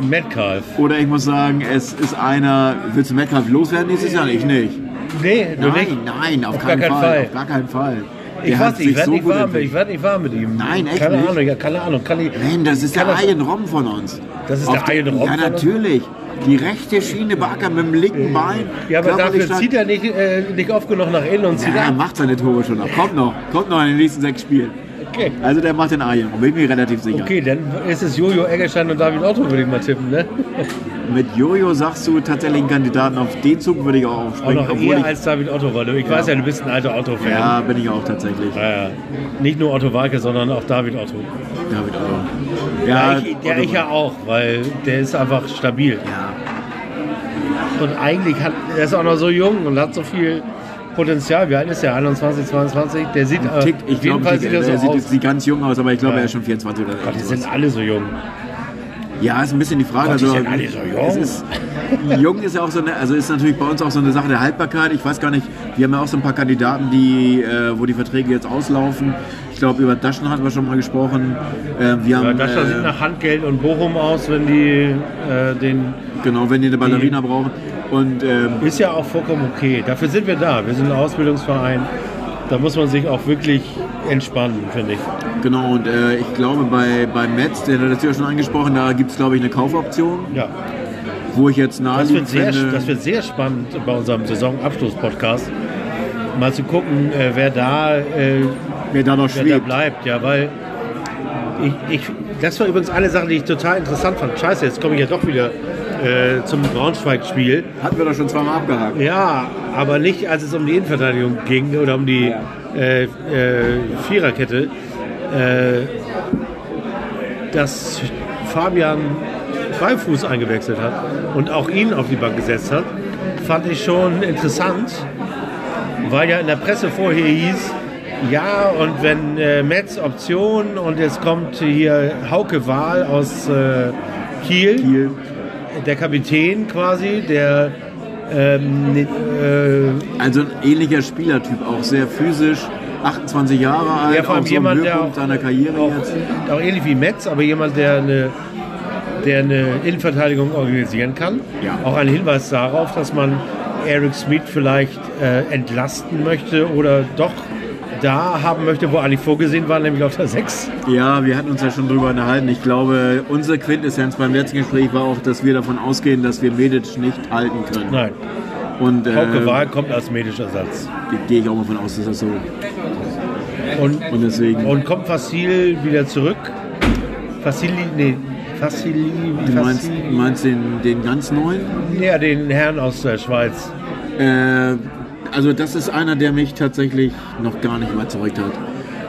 Metcalf. Oder ich muss sagen, es ist einer, willst du Metcalf loswerden nächstes Jahr? Ich nicht. Nee, Nein, nicht. nein, auf, Auf keinen gar keinen Fall, Fall. Auf gar keinen Fall. Ich Der hat weiß nicht, ich werde so nicht, warm ich werd nicht warm mit ihm. Nein, echt keine nicht? Ahnung, ja, keine Ahnung. Kann ich, Nein, das ist der das- Robben von uns. Das ist Auf der Ian Robben Ja, natürlich. Die rechte Schiene beackern mit dem linken Bein. Ja, aber dafür zieht er nicht, äh, nicht oft genug nach innen und zieht Ja, er macht seine Tore schon noch. Kommt noch. Kommt noch in den nächsten sechs Spielen. Okay. Also der macht den Robben, bin ich mir relativ sicher. okay, dann ist es Jojo Eggerstein und David Otto, würde ich mal tippen. Ne? Mit Jojo sagst du tatsächlich einen Kandidaten auf den Zug würde ich auch Auch aufspringen. noch obwohl eher ich, als David Otto, weil du, ich weiß ja, du bist ein alter Otto-Fan. ja, bin ich auch tatsächlich. Ja, ja. Nicht nur Otto Walke, sondern auch David Otto. David Otto. Ja, Ja, ich, ja, Otto- ich ja auch, weil der ist einfach stabil. Ja. Und eigentlich hat er ist auch noch so jung und hat so viel Potenzial. Wie alt ist der? 21, 22? Der sieht äh, Tick, ich glaube, Tick, sieht er so sieht, sieht ganz jung aus, aber ich glaube, Ja. er ist schon 24 oder Gott, die sind alle so jung. Ja, ist ein bisschen die Frage. Gott, die also, sind alle so jung. Ist, jung ist ja auch so eine, also ist natürlich bei uns auch so eine Sache der Haltbarkeit. Ich weiß gar nicht, wir haben ja auch so ein paar Kandidaten, die, äh, wo die Verträge jetzt auslaufen. Ich glaube, über Daschen hatten wir schon mal gesprochen. Äh, wir Ja, haben, das äh, sieht nach Handgeld und Bochum aus, wenn die äh, den. genau, wenn die eine Ballerina brauchen. Und ähm, Ist ja auch vollkommen okay. Dafür sind wir da. Wir sind ein Ausbildungsverein. Da muss man sich auch wirklich entspannen, finde ich. genau, und äh, ich glaube, bei, bei Metz, der hat das ja schon angesprochen, da gibt es, glaube ich, eine Kaufoption, Ja. wo ich jetzt Das wird, sehr, finde. das wird sehr spannend bei unserem Saisonabschluss-Podcast. Mal zu gucken, äh, wer da äh, wer da noch wer da bleibt, ja, weil ich, ich, das war übrigens eine Sache, die ich total interessant fand. Scheiße, jetzt komme ich ja doch wieder äh, zum Braunschweig-Spiel. Hatten wir doch schon zweimal abgehakt. Ja, aber nicht, als es um die Innenverteidigung ging oder um die äh, äh, Viererkette, äh, dass Fabian Beifuß eingewechselt hat und auch ihn auf die Bank gesetzt hat, fand ich schon interessant, weil ja in der Presse vorher hieß, ja, und wenn äh, Metz Option und jetzt kommt hier Hauke Wahl aus äh, Kiel, Kiel. Der Kapitän quasi, der ähm, ne- äh, Also ein ähnlicher Spielertyp, auch sehr physisch, 28 Jahre alt, ja, vor allem auch so jemand, der auch, seiner Karriere auch, jetzt. auch ähnlich wie Metz, aber jemand, der eine, der eine Innenverteidigung organisieren kann. Ja. Auch ein Hinweis darauf, dass man Eric Smith vielleicht äh, entlasten möchte oder doch da haben möchte, wo eigentlich vorgesehen war, nämlich auf der 6. Ja, wir hatten uns ja schon drüber unterhalten. Ich glaube, unsere Quintessenz beim letzten Gespräch war auch, dass wir davon ausgehen, dass wir Medic nicht halten können. Nein, Und äh, Hauke Wahl kommt als medischer Ersatz. gehe ich auch mal von aus, dass das so. Und, Und deswegen. und kommt Fasil wieder zurück? Fassili, nee, Fassili, du meinst, Fassi- du meinst den, den ganz neuen? ja, den Herrn aus der Schweiz. Äh, also das ist einer, der mich tatsächlich noch gar nicht überzeugt hat.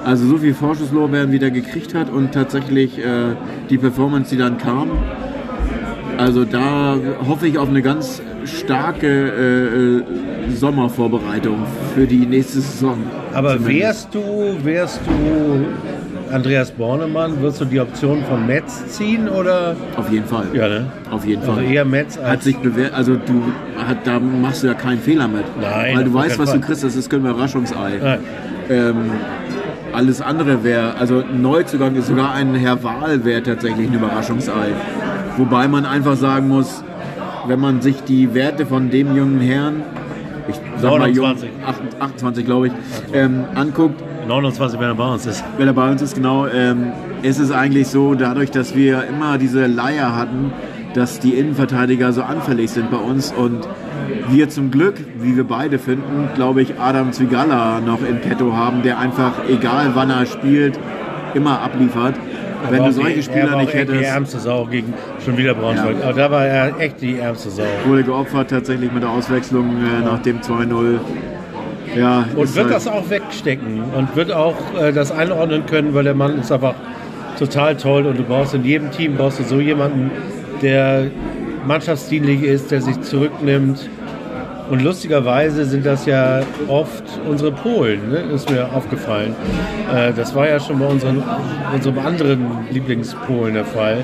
Also so viel Vorschusslorbeeren wieder gekriegt hat und tatsächlich äh, die Performance, die dann kam. Also da hoffe ich auf eine ganz starke äh, äh, Sommervorbereitung für die nächste Saison. Aber Zumindest. wärst du, wärst du Andreas Bornemann, würdest du die Option von Metz ziehen oder? Auf jeden Fall. Ja, ne? Auf jeden Also Fall. eher Metz als. hat sich bewährt, also du hat, da machst du ja keinen Fehler mit. Nein, Weil du weißt, was Fall. du kriegst, das ist kein Überraschungsei. Nein. Ähm, alles andere wäre, also ein Neuzugang ist sogar ein Herr Wahl wäre tatsächlich ein Überraschungsei. Wobei man einfach sagen muss, wenn man sich die Werte von dem jungen Herrn, ich sag mal jung, 29. 28 glaube ich, ähm, anguckt, 29, wenn er bei uns ist. wenn er bei uns ist, genau, ähm, ist es eigentlich so, dadurch, dass wir immer diese Leier hatten, dass die Innenverteidiger so anfällig sind bei uns und wir zum Glück, wie wir beide finden, glaube ich, Adam Zwigala noch in petto haben, der einfach, egal wann er spielt, immer abliefert. Wenn war du solche Spieler er war nicht echt Die hättest, ärmste Sau gegen schon wieder Braunschweig. Ja. Aber da war er echt die ärmste Sau. wurde geopfert tatsächlich mit der Auswechslung äh, nach dem 2-0. Ja, Und wird halt- das auch wegstecken und wird auch äh, das einordnen können, weil der Mann ist einfach total toll und du brauchst in jedem Team brauchst du so jemanden, der mannschaftsdienlich ist, der sich zurücknimmt. Und lustigerweise sind das ja oft unsere Polen, ne? ist mir aufgefallen. Äh, das war ja schon bei unseren, unserem anderen Lieblingspolen der Fall.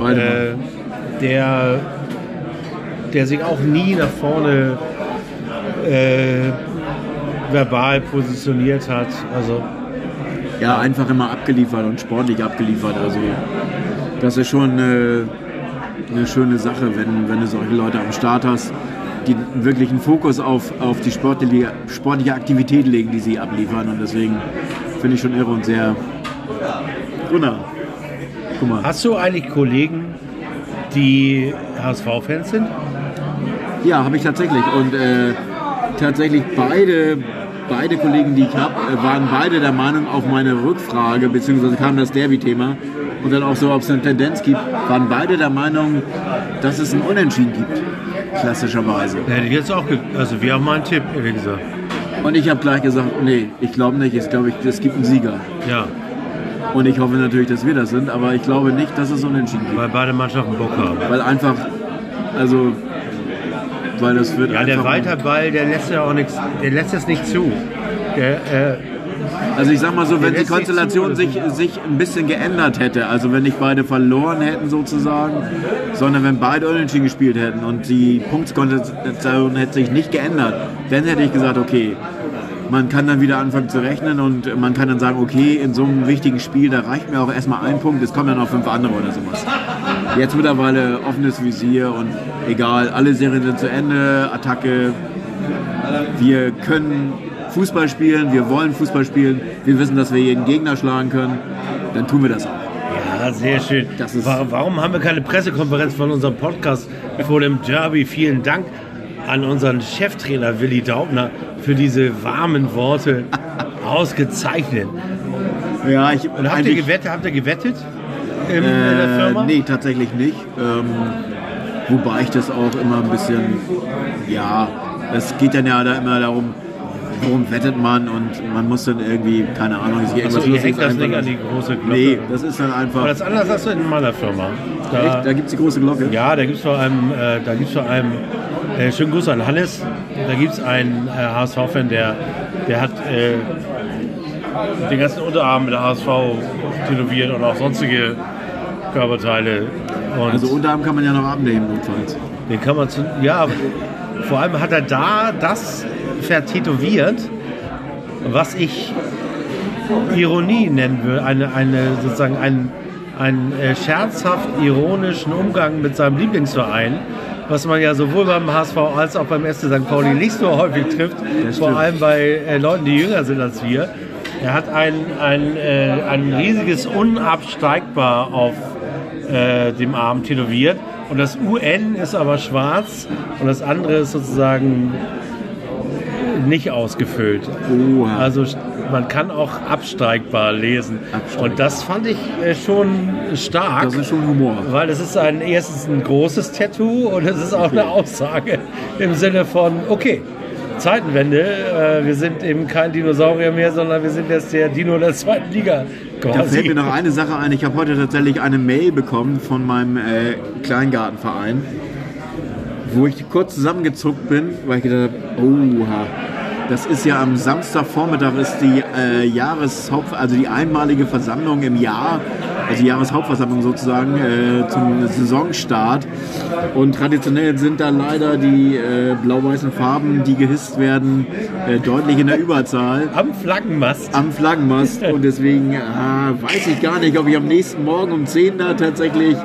Äh, der, der sich auch nie nach vorne äh, verbal positioniert hat. Also ja, einfach immer abgeliefert und sportlich abgeliefert. Also das ist schon eine, eine schöne Sache, wenn, wenn du solche Leute am Start hast, die wirklich einen Fokus auf, auf die sportliche, sportliche Aktivität legen, die sie abliefern. Und deswegen finde ich schon irre und sehr. Gunnar, guck mal. hast du eigentlich Kollegen, die HSV-Fans sind? Ja, habe ich tatsächlich. Und äh, tatsächlich beide, beide Kollegen, die ich habe, äh, waren beide der Meinung auf meine Rückfrage, beziehungsweise kam das Derby-Thema und dann auch so, ob es eine Tendenz gibt, waren beide der Meinung, dass es ein Unentschieden gibt. Klassischerweise. Hätte ich jetzt auch, also wir haben mal einen Tipp, wie gesagt. Und ich habe gleich gesagt, nee, ich glaube nicht. Ich glaube, es gibt einen Sieger. Ja, Und ich hoffe natürlich, dass wir das sind, aber ich glaube nicht, dass es Unentschieden gibt. weil beide Mannschaften Bock haben. Weil einfach, also, weil das wird Ja, der einfach... Walter Ball, der lässt ja auch nichts, der lässt es nicht zu. Der, äh, Also ich sag mal so, wenn die Konstellation sich, sich ein bisschen geändert hätte, also wenn nicht beide verloren hätten sozusagen, sondern wenn beide unentschieden gespielt hätten und die Punktkonstellation hätte sich nicht geändert, dann hätte ich gesagt, okay, man kann dann wieder anfangen zu rechnen und man kann dann sagen, okay, in so einem wichtigen Spiel, da reicht mir auch erstmal ein Punkt, es kommen dann noch fünf andere oder sowas. Jetzt mittlerweile offenes Visier und egal, alle Serien sind zu Ende, Attacke, wir können Fußball spielen, wir wollen Fußball spielen, wir wissen, dass wir jeden Gegner schlagen können, dann tun wir das auch. ja, sehr schön. Warum haben wir keine Pressekonferenz von unserem Podcast vor dem Derby? Vielen Dank an unseren Cheftrainer Willi Daubner für diese warmen Worte. Ausgezeichnet. Ja, ich, Und habt ihr gewettet? Habt ihr gewettet in, in der äh, Firma? nee, tatsächlich nicht. Ähm, wobei ich das auch immer ein bisschen, ja, es geht dann ja da immer darum, worum wettet man und man muss dann irgendwie, keine Ahnung, geht Achso, irgendwas ihr hängt das nicht an die große Glocke. Nee, das ist dann einfach, Aber das anders hast du in meiner Firma. Da, echt, da gibt es die große Glocke. Ja, da gibt es vor allem, äh, da gibt's vor allem äh, schönen Gruß an Hannes. Da gibt es einen äh, HSV-Fan, der, der hat äh, den ganzen Unterarm mit der HSV tätowiert und auch sonstige Körperteile. Und Also Unterarm kann man ja noch abnehmen, notfalls. den kann man zu, ja, vor allem hat er da das vertätowiert, was ich Ironie nennen würde, eine, eine sozusagen einen, einen äh, scherzhaft ironischen Umgang mit seinem Lieblingsverein, was man ja sowohl beim HSV als auch beim SC St. Pauli nicht so häufig trifft, vor allem bei äh, Leuten, die jünger sind als wir. Er hat ein, ein, äh, ein riesiges Unabsteigbar auf äh, dem Arm tätowiert und das UN ist aber schwarz und das andere ist sozusagen nicht ausgefüllt. Oha. Also man kann auch absteigbar lesen. Absteigbar. Und das fand ich äh, schon stark. Das ist schon Humor. Weil es ist ein erstens ein großes Tattoo und es ist auch eine Aussage im Sinne von, okay, Zeitenwende, äh, wir sind eben kein Dinosaurier mehr, sondern wir sind jetzt der Dino der zweiten Liga. Da Quasi. fällt mir noch eine Sache ein. Ich habe heute tatsächlich eine Mail bekommen von meinem äh, Kleingartenverein, wo ich kurz zusammengezuckt bin, weil ich gedacht habe, oha, das ist ja am Samstagvormittag ist die äh, Jahreshaupt, also die einmalige Versammlung im Jahr, also die Jahreshauptversammlung sozusagen äh, zum Saisonstart. Und traditionell sind da leider die äh, blau-weißen Farben, die gehisst werden, äh, deutlich in der Überzahl Am Flaggenmast. am Flaggenmast und deswegen ah, weiß ich gar nicht, ob ich am nächsten Morgen um 10 da tatsächlich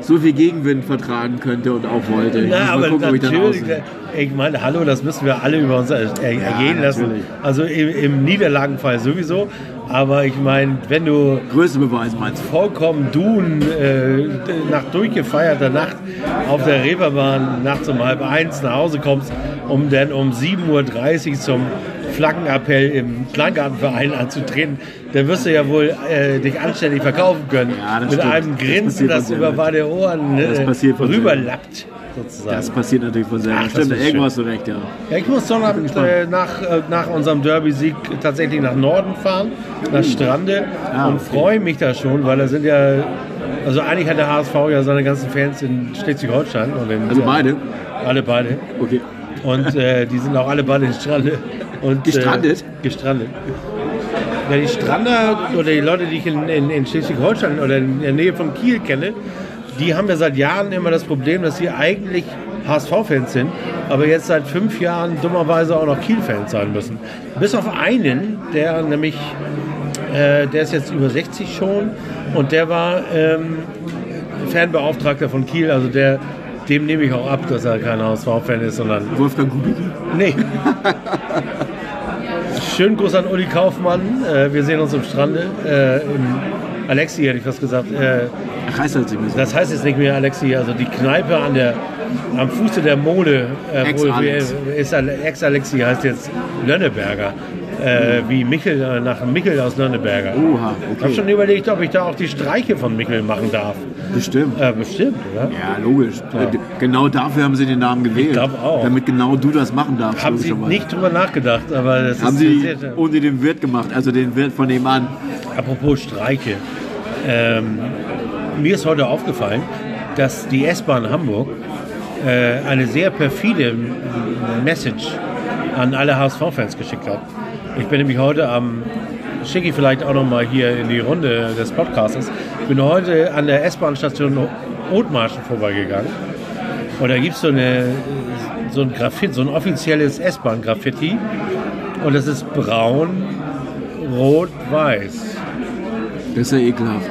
so viel Gegenwind vertragen könnte und auch wollte. Ich Ja, mal aber gucken, ob ich natürlich, aussehe. ich meine, hallo, das müssen wir alle über uns er, er, ergehen lassen. natürlich. Also im, im Niederlagenfall sowieso. Aber ich meine, wenn du Größebeweis meinst vollkommen dun äh, nach durchgefeierter Nacht auf der Reeperbahn nachts um halb eins nach Hause kommst, um dann um 7.30 Uhr zum Flaggenappell im Kleingartenverein anzutreten, dann wirst du ja wohl äh, dich anständig verkaufen können. Ja, das Mit stimmt. einem Das Grinsen, das von über beide Ohren Das äh, rüberlappt, sozusagen. Das passiert natürlich von selber. Ach, das Stimmt, irgendwo hast du recht, ja. Ja, ich muss Sonnabend äh, nach, äh, nach unserem Derby-Sieg tatsächlich nach Norden fahren, nach Strande Ah, und okay. freue mich da schon, weil da sind ja, also eigentlich hat der HSV ja seine ganzen Fans in Schleswig-Holstein. und in- Also beide? Alle beide. Okay. Und äh, die sind auch alle beide in Strande. Und, Gestrandet? Äh, gestrandet. Ja, die Strander oder die Leute, die ich in, in, in Schleswig-Holstein oder in der Nähe von Kiel kenne, die haben ja seit Jahren immer das Problem, dass sie eigentlich HSV-Fans sind, aber jetzt seit fünf Jahren dummerweise auch noch Kiel-Fans sein müssen. Bis auf einen, der nämlich, äh, der ist jetzt über 60 schon und der war ähm, Fanbeauftragter von Kiel, also der, dem nehme ich auch ab, dass er kein HSV-Fan ist, sondern Wolfgang Kubicki? Nee. Schönen Gruß an Uli Kaufmann. Äh, wir sehen uns im Strande. Äh, Im Alexi hätte ich fast gesagt. Äh, Ach, heißt das nicht mehr das heißt jetzt nicht mehr Alexi, also die Kneipe an der, am Fuße der Mole. Äh, Ex-Alexi heißt jetzt Lönneberger. Äh, wie Michel, nach Michel aus Lönneberger. Oha, Ich habe schon okay. überlegt, ob ich da auch die Streiche von Michel machen darf. Bestimmt. Äh, bestimmt, oder? Ja, logisch. Genau dafür haben sie den Namen gewählt. glaub auch. Damit genau du das machen darfst. Haben Sie nicht drüber nachgedacht, aber das Haben ist sie sehr, ohne den Wirt gemacht, also den Wirt von nebenan. Apropos Streiche. Ähm, mir ist heute aufgefallen, dass die S-Bahn Hamburg äh, eine sehr perfide Message an alle HSV-Fans geschickt hat. Ich bin nämlich heute am, schicke ich vielleicht auch nochmal hier in die Runde des Podcasts, bin heute an der S-Bahn-Station Othmarschen vorbeigegangen. Und da gibt so es so ein Graffiti, so ein offizielles S-Bahn-Graffiti. Und es ist braun, rot, weiß. Das ist ja ekelhaft.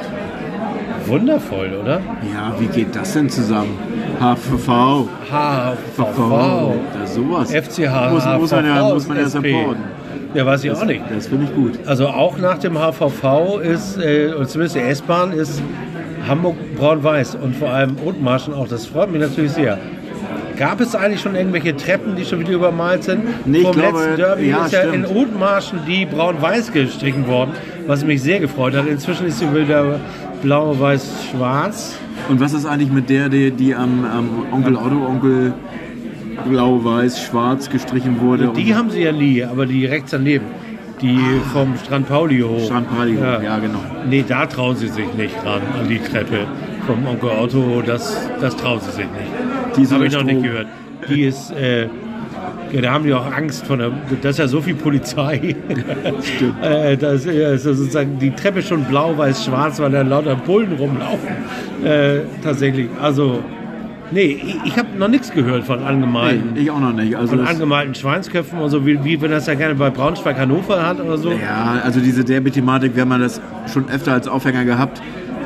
Wundervoll, oder? Ja, wie geht das denn zusammen? HVV. HVV. Ja, sowas. FCH. Muss, muss man ja, muss man ja supporten. Ja, weiß ich auch nicht. Das finde ich gut. Also auch nach dem HVV ist, äh, und zumindest die S-Bahn, ist Hamburg braun-weiß und vor allem Othmarschen auch. Das freut mich natürlich sehr. Gab es eigentlich schon irgendwelche Treppen, die schon wieder übermalt sind? Nee, Vom glaube, letzten Derby ja, ist ja in stimmt. Othmarschen die braun-weiß gestrichen worden, was mich sehr gefreut hat. Inzwischen ist sie wieder blau-weiß-schwarz. Und was ist eigentlich mit der, die, die am, am Onkel Otto, Onkel blau, weiß, schwarz gestrichen wurde? Die haben sie ja nie, aber die rechts daneben. Die vom Strand Pauli hoch. Strand Pauli hoch, ja, genau. Nee, da trauen sie sich nicht ran, an die Treppe vom Onkel Otto. Das, das trauen sie sich nicht. Die Habe ich noch nicht gehört. Die ist, äh, ja, da haben die auch Angst von der, das ist ja so viel Polizei. Stimmt. äh, da ist, ja, ist ja sozusagen die Treppe schon blau, weiß, schwarz, weil da lauter Bullen rumlaufen. Äh, tatsächlich. Also, nee, ich, ich habe noch nichts gehört von angemalten. Nee, ich auch noch nicht. Also Von angemalten Schweinsköpfen und so, wie, wie wenn das ja gerne bei Braunschweig Hannover hat oder so. ja, also diese Derby-Thematik, wir haben ja das schon öfter als Aufhänger gehabt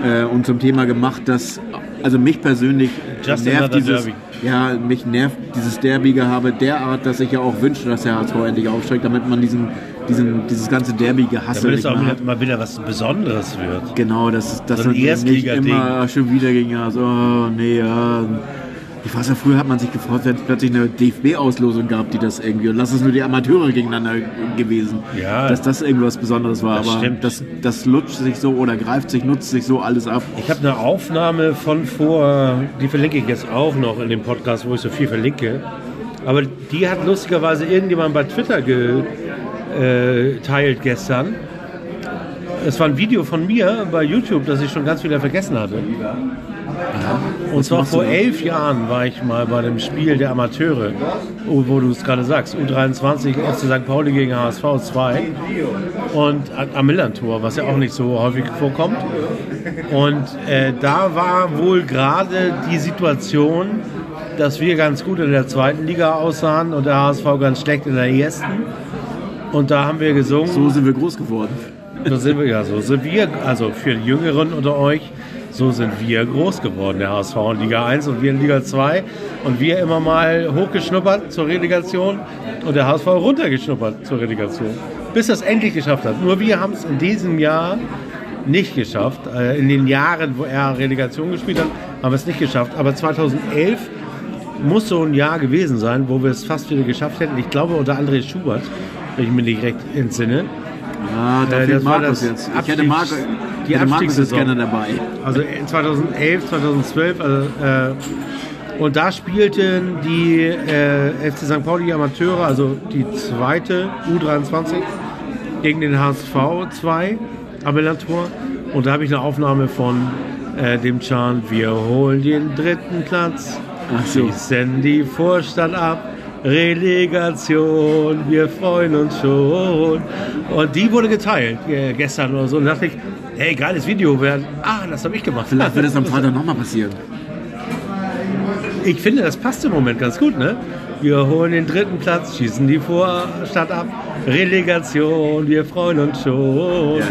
äh, und zum Thema gemacht, dass also mich persönlich Just nervt dieses, Derby. ja, mich nervt dieses Derby-Gehabe derart, dass ich ja auch wünsche, dass der HSV endlich aufsteigt, damit man diesen, diesen, dieses ganze Derby-Gehassel Damit es auch wieder, mal wieder was Besonderes wird. Genau, dass, dass So man nicht immer schon wieder gegen ja, so, oh, nee, ja. Ich weiß ja, früher hat man sich gefreut, wenn es plötzlich eine DFB-Auslosung gab, die das irgendwie, und lass es nur die Amateure gegeneinander gewesen, Ja. dass das irgendwas Besonderes war. Das Aber stimmt. das, das lutscht sich so oder greift sich, nutzt sich so alles ab. Ich habe eine Aufnahme von vor, die verlinke ich jetzt auch noch in dem Podcast, wo ich so viel verlinke. Aber die hat lustigerweise irgendjemand bei Twitter geteilt gestern. Es war ein Video von mir bei YouTube, das ich schon ganz wieder vergessen hatte. Und zwar vor elf Jahren war ich mal bei dem Spiel der Amateure, wo wo du es gerade sagst, U23 FC St. Pauli gegen HSV 2 und am Millantor, was ja auch nicht so häufig vorkommt. Und äh, da war wohl gerade die Situation, dass wir ganz gut in der zweiten Liga aussahen und der HSV ganz schlecht in der ersten. Und da haben wir gesungen. So sind wir groß geworden. so sind wir, ja, so sind wir, also für die Jüngeren unter euch, so sind wir groß geworden, der HSV in Liga 1 und wir in Liga 2. Und wir immer mal hochgeschnuppert zur Relegation und der HSV runtergeschnuppert zur Relegation. Bis das endlich geschafft hat. Nur wir haben es in diesem Jahr nicht geschafft. Äh, In den Jahren, wo er Relegation gespielt hat, haben wir es nicht geschafft. Aber 2011 muss so ein Jahr gewesen sein, wo wir es fast wieder geschafft hätten. Ich glaube unter André Schubert, wenn ich mich nicht recht entsinne. Ja, da Äh, fehlt Markus jetzt. Ich hätte Markus, die hätte Markus jetzt gerne dabei. Also in 2011, 2012. Also, äh, und da spielten die äh, FC St. Pauli Amateure, also die zweite U23, gegen den HSV 2 am Millantor. Und da habe ich eine Aufnahme von äh, dem Chant Wir holen den dritten Platz, Ach so. schießen die Vorstadt ab. Relegation, wir freuen uns schon. Und die wurde geteilt äh, gestern oder so. Und da dachte ich, hey, geiles Video. Wer, ah, das habe ich gemacht. Vielleicht wird es am Freitag nochmal passieren. Ich finde, das passt im Moment ganz gut, ne? Wir holen den dritten Platz, schießen die Vorstadt ab. Relegation, wir freuen uns schon. Ja,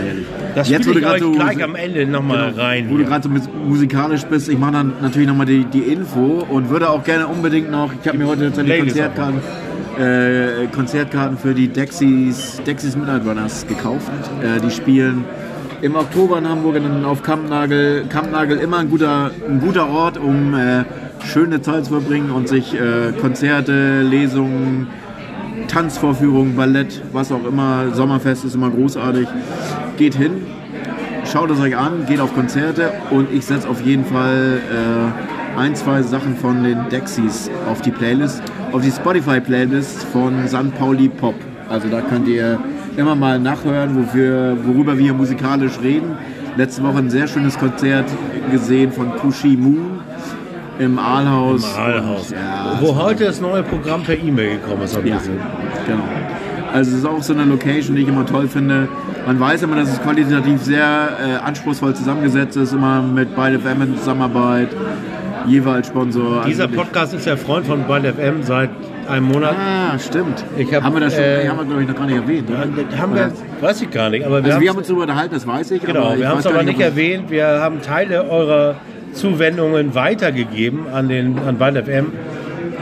das Jetzt, wo ich du euch so- gleich am Ende nochmal rein. Wo du hier. gerade so mus- musikalisch bist, ich mache dann natürlich nochmal die, die Info und würde auch gerne unbedingt noch, ich habe mir heute tatsächlich Konzertkarten, äh, Konzertkarten für die Dexys, Dexys Midnight Runners gekauft. Äh, die spielen im Oktober in Hamburg auf Kampnagel. Kampnagel immer ein guter, ein guter Ort, um äh, schöne Zeit zu verbringen und sich äh, Konzerte, Lesungen, Tanzvorführungen, Ballett, was auch immer, Sommerfest ist immer großartig. Geht hin, schaut es euch an, geht auf Konzerte und ich setze auf jeden Fall äh, ein, zwei Sachen von den Dexys auf die Playlist, auf die Spotify-Playlist von St. Pauli Pop. Also da könnt ihr immer mal nachhören, wofür, worüber wir hier musikalisch reden. Letzte Woche ein sehr schönes Konzert gesehen von Kushi Moon im Aalhaus. Aalhaus. Und, ja, Wo heute das neue Programm per E-Mail gekommen ist, habe ich ja, gesehen. genau. Also es ist auch so eine Location, die ich immer toll finde. Man weiß immer, dass es qualitativ sehr äh, anspruchsvoll zusammengesetzt ist, immer mit beide FM in Zusammenarbeit, jeweils Sponsor. Also Dieser Podcast ist ja Freund von Band FM seit einem Monat. Ah, stimmt. Ich hab, haben wir das schon, äh, haben wir glaube ich noch gar nicht erwähnt. Oder? Haben wir, weiß ich gar nicht, aber wir also wir haben uns darüber unterhalten, das weiß ich. Genau, wir haben es aber nicht erwähnt. Wir haben Teile eurer Zuwendungen weitergegeben an, den, an Band FM.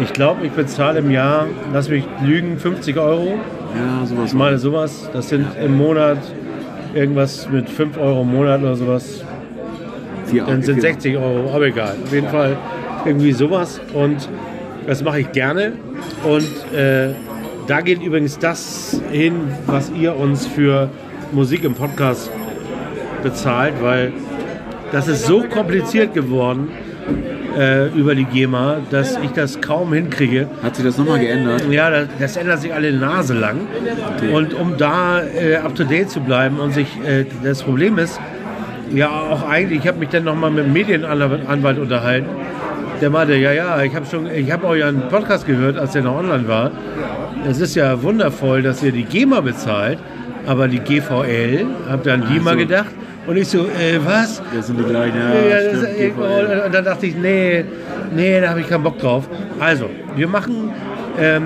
Ich glaube, ich bezahle im Jahr, lass mich lügen, 50 Euro. Ja, sowas. Ich meine sowas. Das sind im Monat irgendwas mit 5 Euro im Monat oder sowas. Vier, Dann sind vier. 60 Euro, aber egal. Auf jeden Fall irgendwie sowas. Und das mache ich gerne. Und äh, da geht übrigens das hin, was ihr uns für Musik im Podcast bezahlt, weil das ist so kompliziert geworden äh, über die GEMA, dass ich das kaum hinkriege. Hat sich das nochmal geändert? Ja, das, das ändert sich alle Nase lang. Und um da äh, up to date zu bleiben und sich, äh, das Problem ist, ja auch eigentlich, ich habe mich dann nochmal mit dem Medienanwalt unterhalten. Der meinte, ja, ja, ich habe schon, ich habe euren Podcast gehört, als der noch online war. Es ist ja wundervoll, dass ihr die GEMA bezahlt, aber die GVL, habt ihr an die mal so. gedacht? Und ich so, äh, was? Das sind die gleichen. Ja, Ja, stimmt, ist GVL. und dann dachte ich, nee, nee, da habe ich keinen Bock drauf. Also, wir machen, ähm,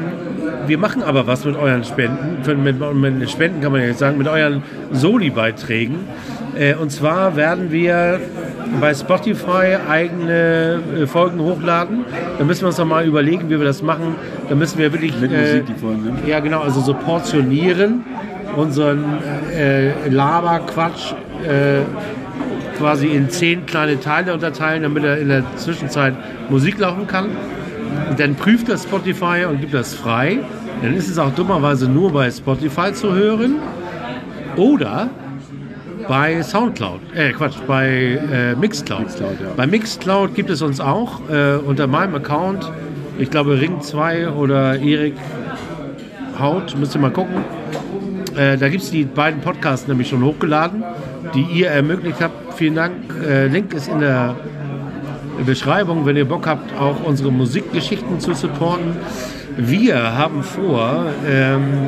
wir machen aber was mit euren Spenden. Mit, mit Spenden kann man ja jetzt sagen, mit euren Soli-Beiträgen. Äh, und zwar werden wir bei Spotify eigene äh, Folgen hochladen. Da müssen wir uns noch mal überlegen, wie wir das machen. Da müssen wir wirklich Mit äh, Musik die Folgen, ne? ja, genau, also so portionieren, unseren äh, Laber-Quatsch äh, quasi in zehn kleine Teile unterteilen, damit er in der Zwischenzeit Musik laufen kann. Und dann prüft das Spotify und gibt das frei. Dann ist es auch dummerweise nur bei Spotify zu hören oder bei Soundcloud, äh Quatsch, bei äh, Mixcloud. Mixcloud, ja. Bei Mixcloud gibt es uns auch äh, unter meinem Account, ich glaube Ring 2 oder Erik Haut, müsst ihr mal gucken. Äh, da gibt es die beiden Podcasts nämlich schon hochgeladen, die ihr ermöglicht habt. Vielen Dank. Äh, Link ist in der Beschreibung, wenn ihr Bock habt, auch unsere Musikgeschichten zu supporten. Wir haben vor, ähm,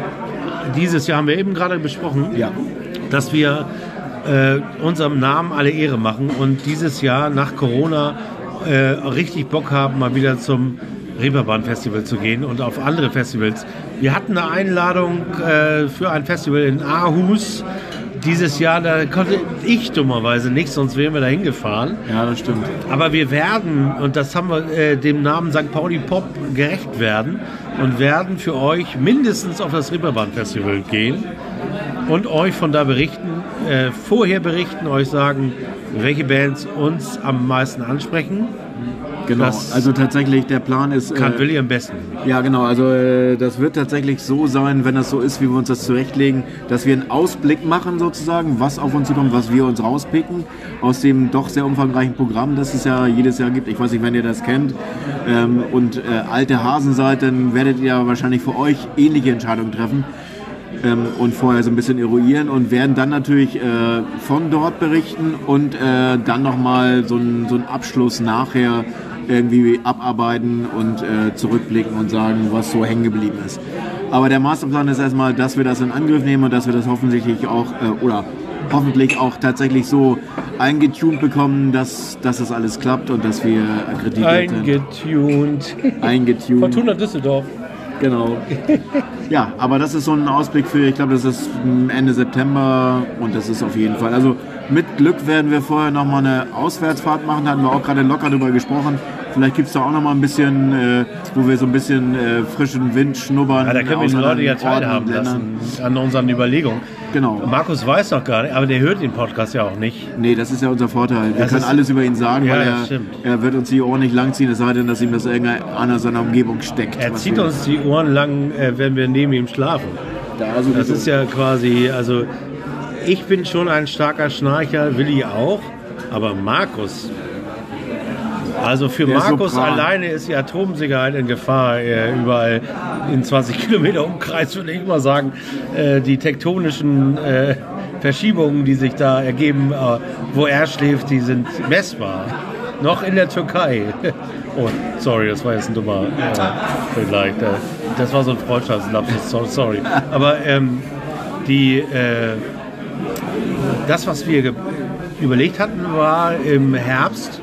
dieses Jahr haben wir eben gerade besprochen, Ja. dass wir äh, unserem Namen alle Ehre machen und dieses Jahr nach Corona äh, richtig Bock haben, mal wieder zum Reeperbahn Festival zu gehen und auf andere Festivals. Wir hatten eine Einladung äh, für ein Festival in Aarhus dieses Jahr, da konnte ich dummerweise nicht, sonst wären wir da hingefahren. Ja, das stimmt. Aber wir werden, und das haben wir äh, dem Namen St. Pauli Pop gerecht werden und werden für euch mindestens auf das Ripperbahn Festival gehen und euch von da berichten, äh, vorher berichten, euch sagen, welche Bands uns am meisten ansprechen. Genau. Das also tatsächlich, der Plan ist. Kann äh, Willi am besten. Ja, genau. Also äh, das wird tatsächlich so sein, wenn das so ist, wie wir uns das zurechtlegen, dass wir einen Ausblick machen sozusagen, was auf uns zukommt, was wir uns rauspicken aus dem doch sehr umfangreichen Programm, das es ja jedes Jahr gibt. Ich weiß nicht, wenn ihr das kennt ähm, und äh, alte Hasen seid, dann werdet ihr wahrscheinlich für euch ähnliche Entscheidungen treffen ähm, und vorher so ein bisschen eruieren und werden dann natürlich äh, von dort berichten und äh, dann nochmal so einen so einen Abschluss nachher irgendwie abarbeiten und äh, zurückblicken und sagen, was so hängen geblieben ist. Aber der Masterplan ist erstmal, dass wir das in Angriff nehmen und dass wir das hoffentlich auch äh, oder hoffentlich auch tatsächlich so eingetuned bekommen, dass, dass das alles klappt und dass wir akkreditiert sind. Eingetuned. Eingetuned. Fortuna Düsseldorf. Genau. Ja, aber das ist so ein Ausblick für, ich glaube, das ist Ende September und das ist auf jeden Fall. Also mit Glück werden wir vorher nochmal eine Auswärtsfahrt machen, da hatten wir auch gerade locker drüber gesprochen. Vielleicht gibt es da auch nochmal ein bisschen, äh, wo wir so ein bisschen äh, frischen Wind schnuppern. Ja, da können wir die Leute ja teilhaben lassen an unseren Überlegungen. Genau. Markus weiß noch gar nicht, aber der hört den Podcast ja auch nicht. Nee, das ist ja unser Vorteil. Wir Das können alles über ihn sagen, Ja, weil er, er wird uns die Ohren nicht langziehen, es sei denn, dass ihm das irgendeiner in seiner Umgebung steckt. Er zieht uns die Ohren lang, äh, wenn wir neben ihm schlafen. Da sowieso. Das ist ja quasi, also ich bin schon ein starker Schnarcher, Willi auch, aber Markus. Also für Der Markus Sopran. alleine ist die Atomsicherheit in Gefahr, äh, überall in 20 Kilometer Umkreis, würde ich mal sagen. Äh, die tektonischen äh, Verschiebungen, die sich da ergeben, äh, wo er schläft, die sind messbar. Noch in der Türkei. Oh, sorry, das war jetzt ein dummer äh, Vergleich. Äh, Das war so ein Freundschaftslapsus, so- sorry. Aber ähm, die, das, was wir überlegt hatten, war im Herbst,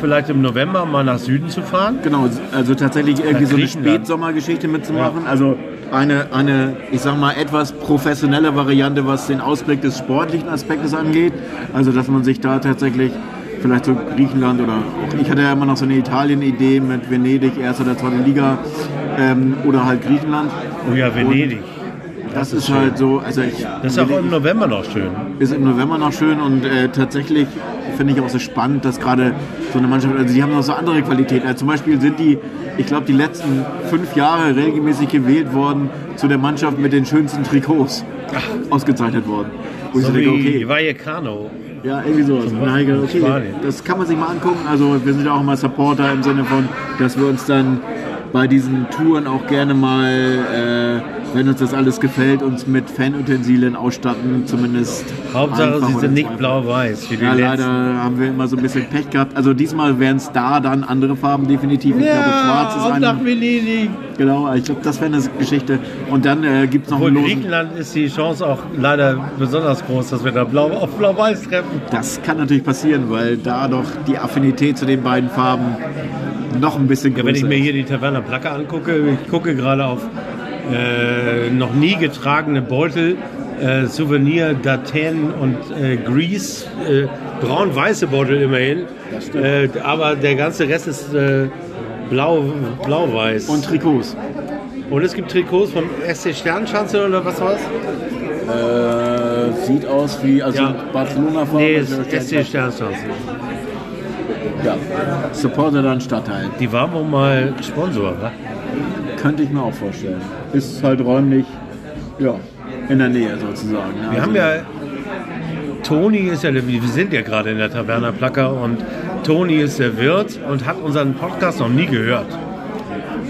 vielleicht im November mal nach Süden zu fahren. Genau, also tatsächlich irgendwie so eine. Spätsommergeschichte mitzumachen. Also eine, eine, ich sag mal, etwas professionelle Variante, was den Ausblick des sportlichen Aspektes angeht. Also dass man sich da tatsächlich vielleicht so Griechenland oder auch ich hatte ja immer noch so eine Italien-Idee mit Venedig, erste oder zweite Liga ähm, oder halt Griechenland. Oh ja, Venedig. Das, ist ist halt so, also ich, Das ist auch im November noch schön. ist im November noch schön und äh, tatsächlich finde ich auch so spannend, dass gerade so eine Mannschaft, also die haben noch so andere Qualitäten. Also zum Beispiel sind die, ich glaube, die letzten fünf Jahre regelmäßig gewählt worden zu der Mannschaft mit den schönsten Trikots ausgezeichnet worden. Wo ich So so denke, okay, Vallecano. ja, irgendwie sowas. Ich gedacht, okay, das kann man sich mal angucken. Also wir sind ja auch immer Supporter im Sinne von, dass wir uns dann bei diesen Touren auch gerne mal, äh, wenn uns das alles gefällt, uns mit Fanutensilien ausstatten, zumindest. Hauptsache, sie sind nicht blau-weiß Ja, leider letzten. haben wir immer so ein bisschen Pech gehabt. Also diesmal wären es da dann andere Farben definitiv. Ich glaube, schwarz ist und nach. Venedig. Genau, ich glaube, das wäre eine Geschichte. Und dann äh, gibt es noch Obwohl einen losen. Griechenland ist die Chance auch leider besonders groß, dass wir da blau auf blau-weiß treffen. Das kann natürlich passieren, weil da doch die Affinität zu den beiden Farben noch ein bisschen Ja, größer wenn ich mir hier die Taverna Placke angucke, ich gucke gerade auf äh, noch nie getragene Beutel, äh, Souvenir, Daten und äh, Grease, äh, braun-weiße Beutel immerhin. Äh, aber der ganze Rest ist äh, blau, blau-weiß. Und Trikots. Und es gibt Trikots vom SC Sternschanze oder was war's? Äh, sieht aus wie also Ja. Barcelona-Farben. Nee, es ist SC Sternschanze. ja. Supporter dann Stadtteil. Die war wohl mal Sponsor, wa? Könnte ich mir auch vorstellen. Ist halt räumlich ja, in der Nähe sozusagen. ne? Wir Also- haben ja, Toni ist ja, wir sind ja gerade in der Taverna Placker und Toni ist der Wirt und hat unseren Podcast noch nie gehört.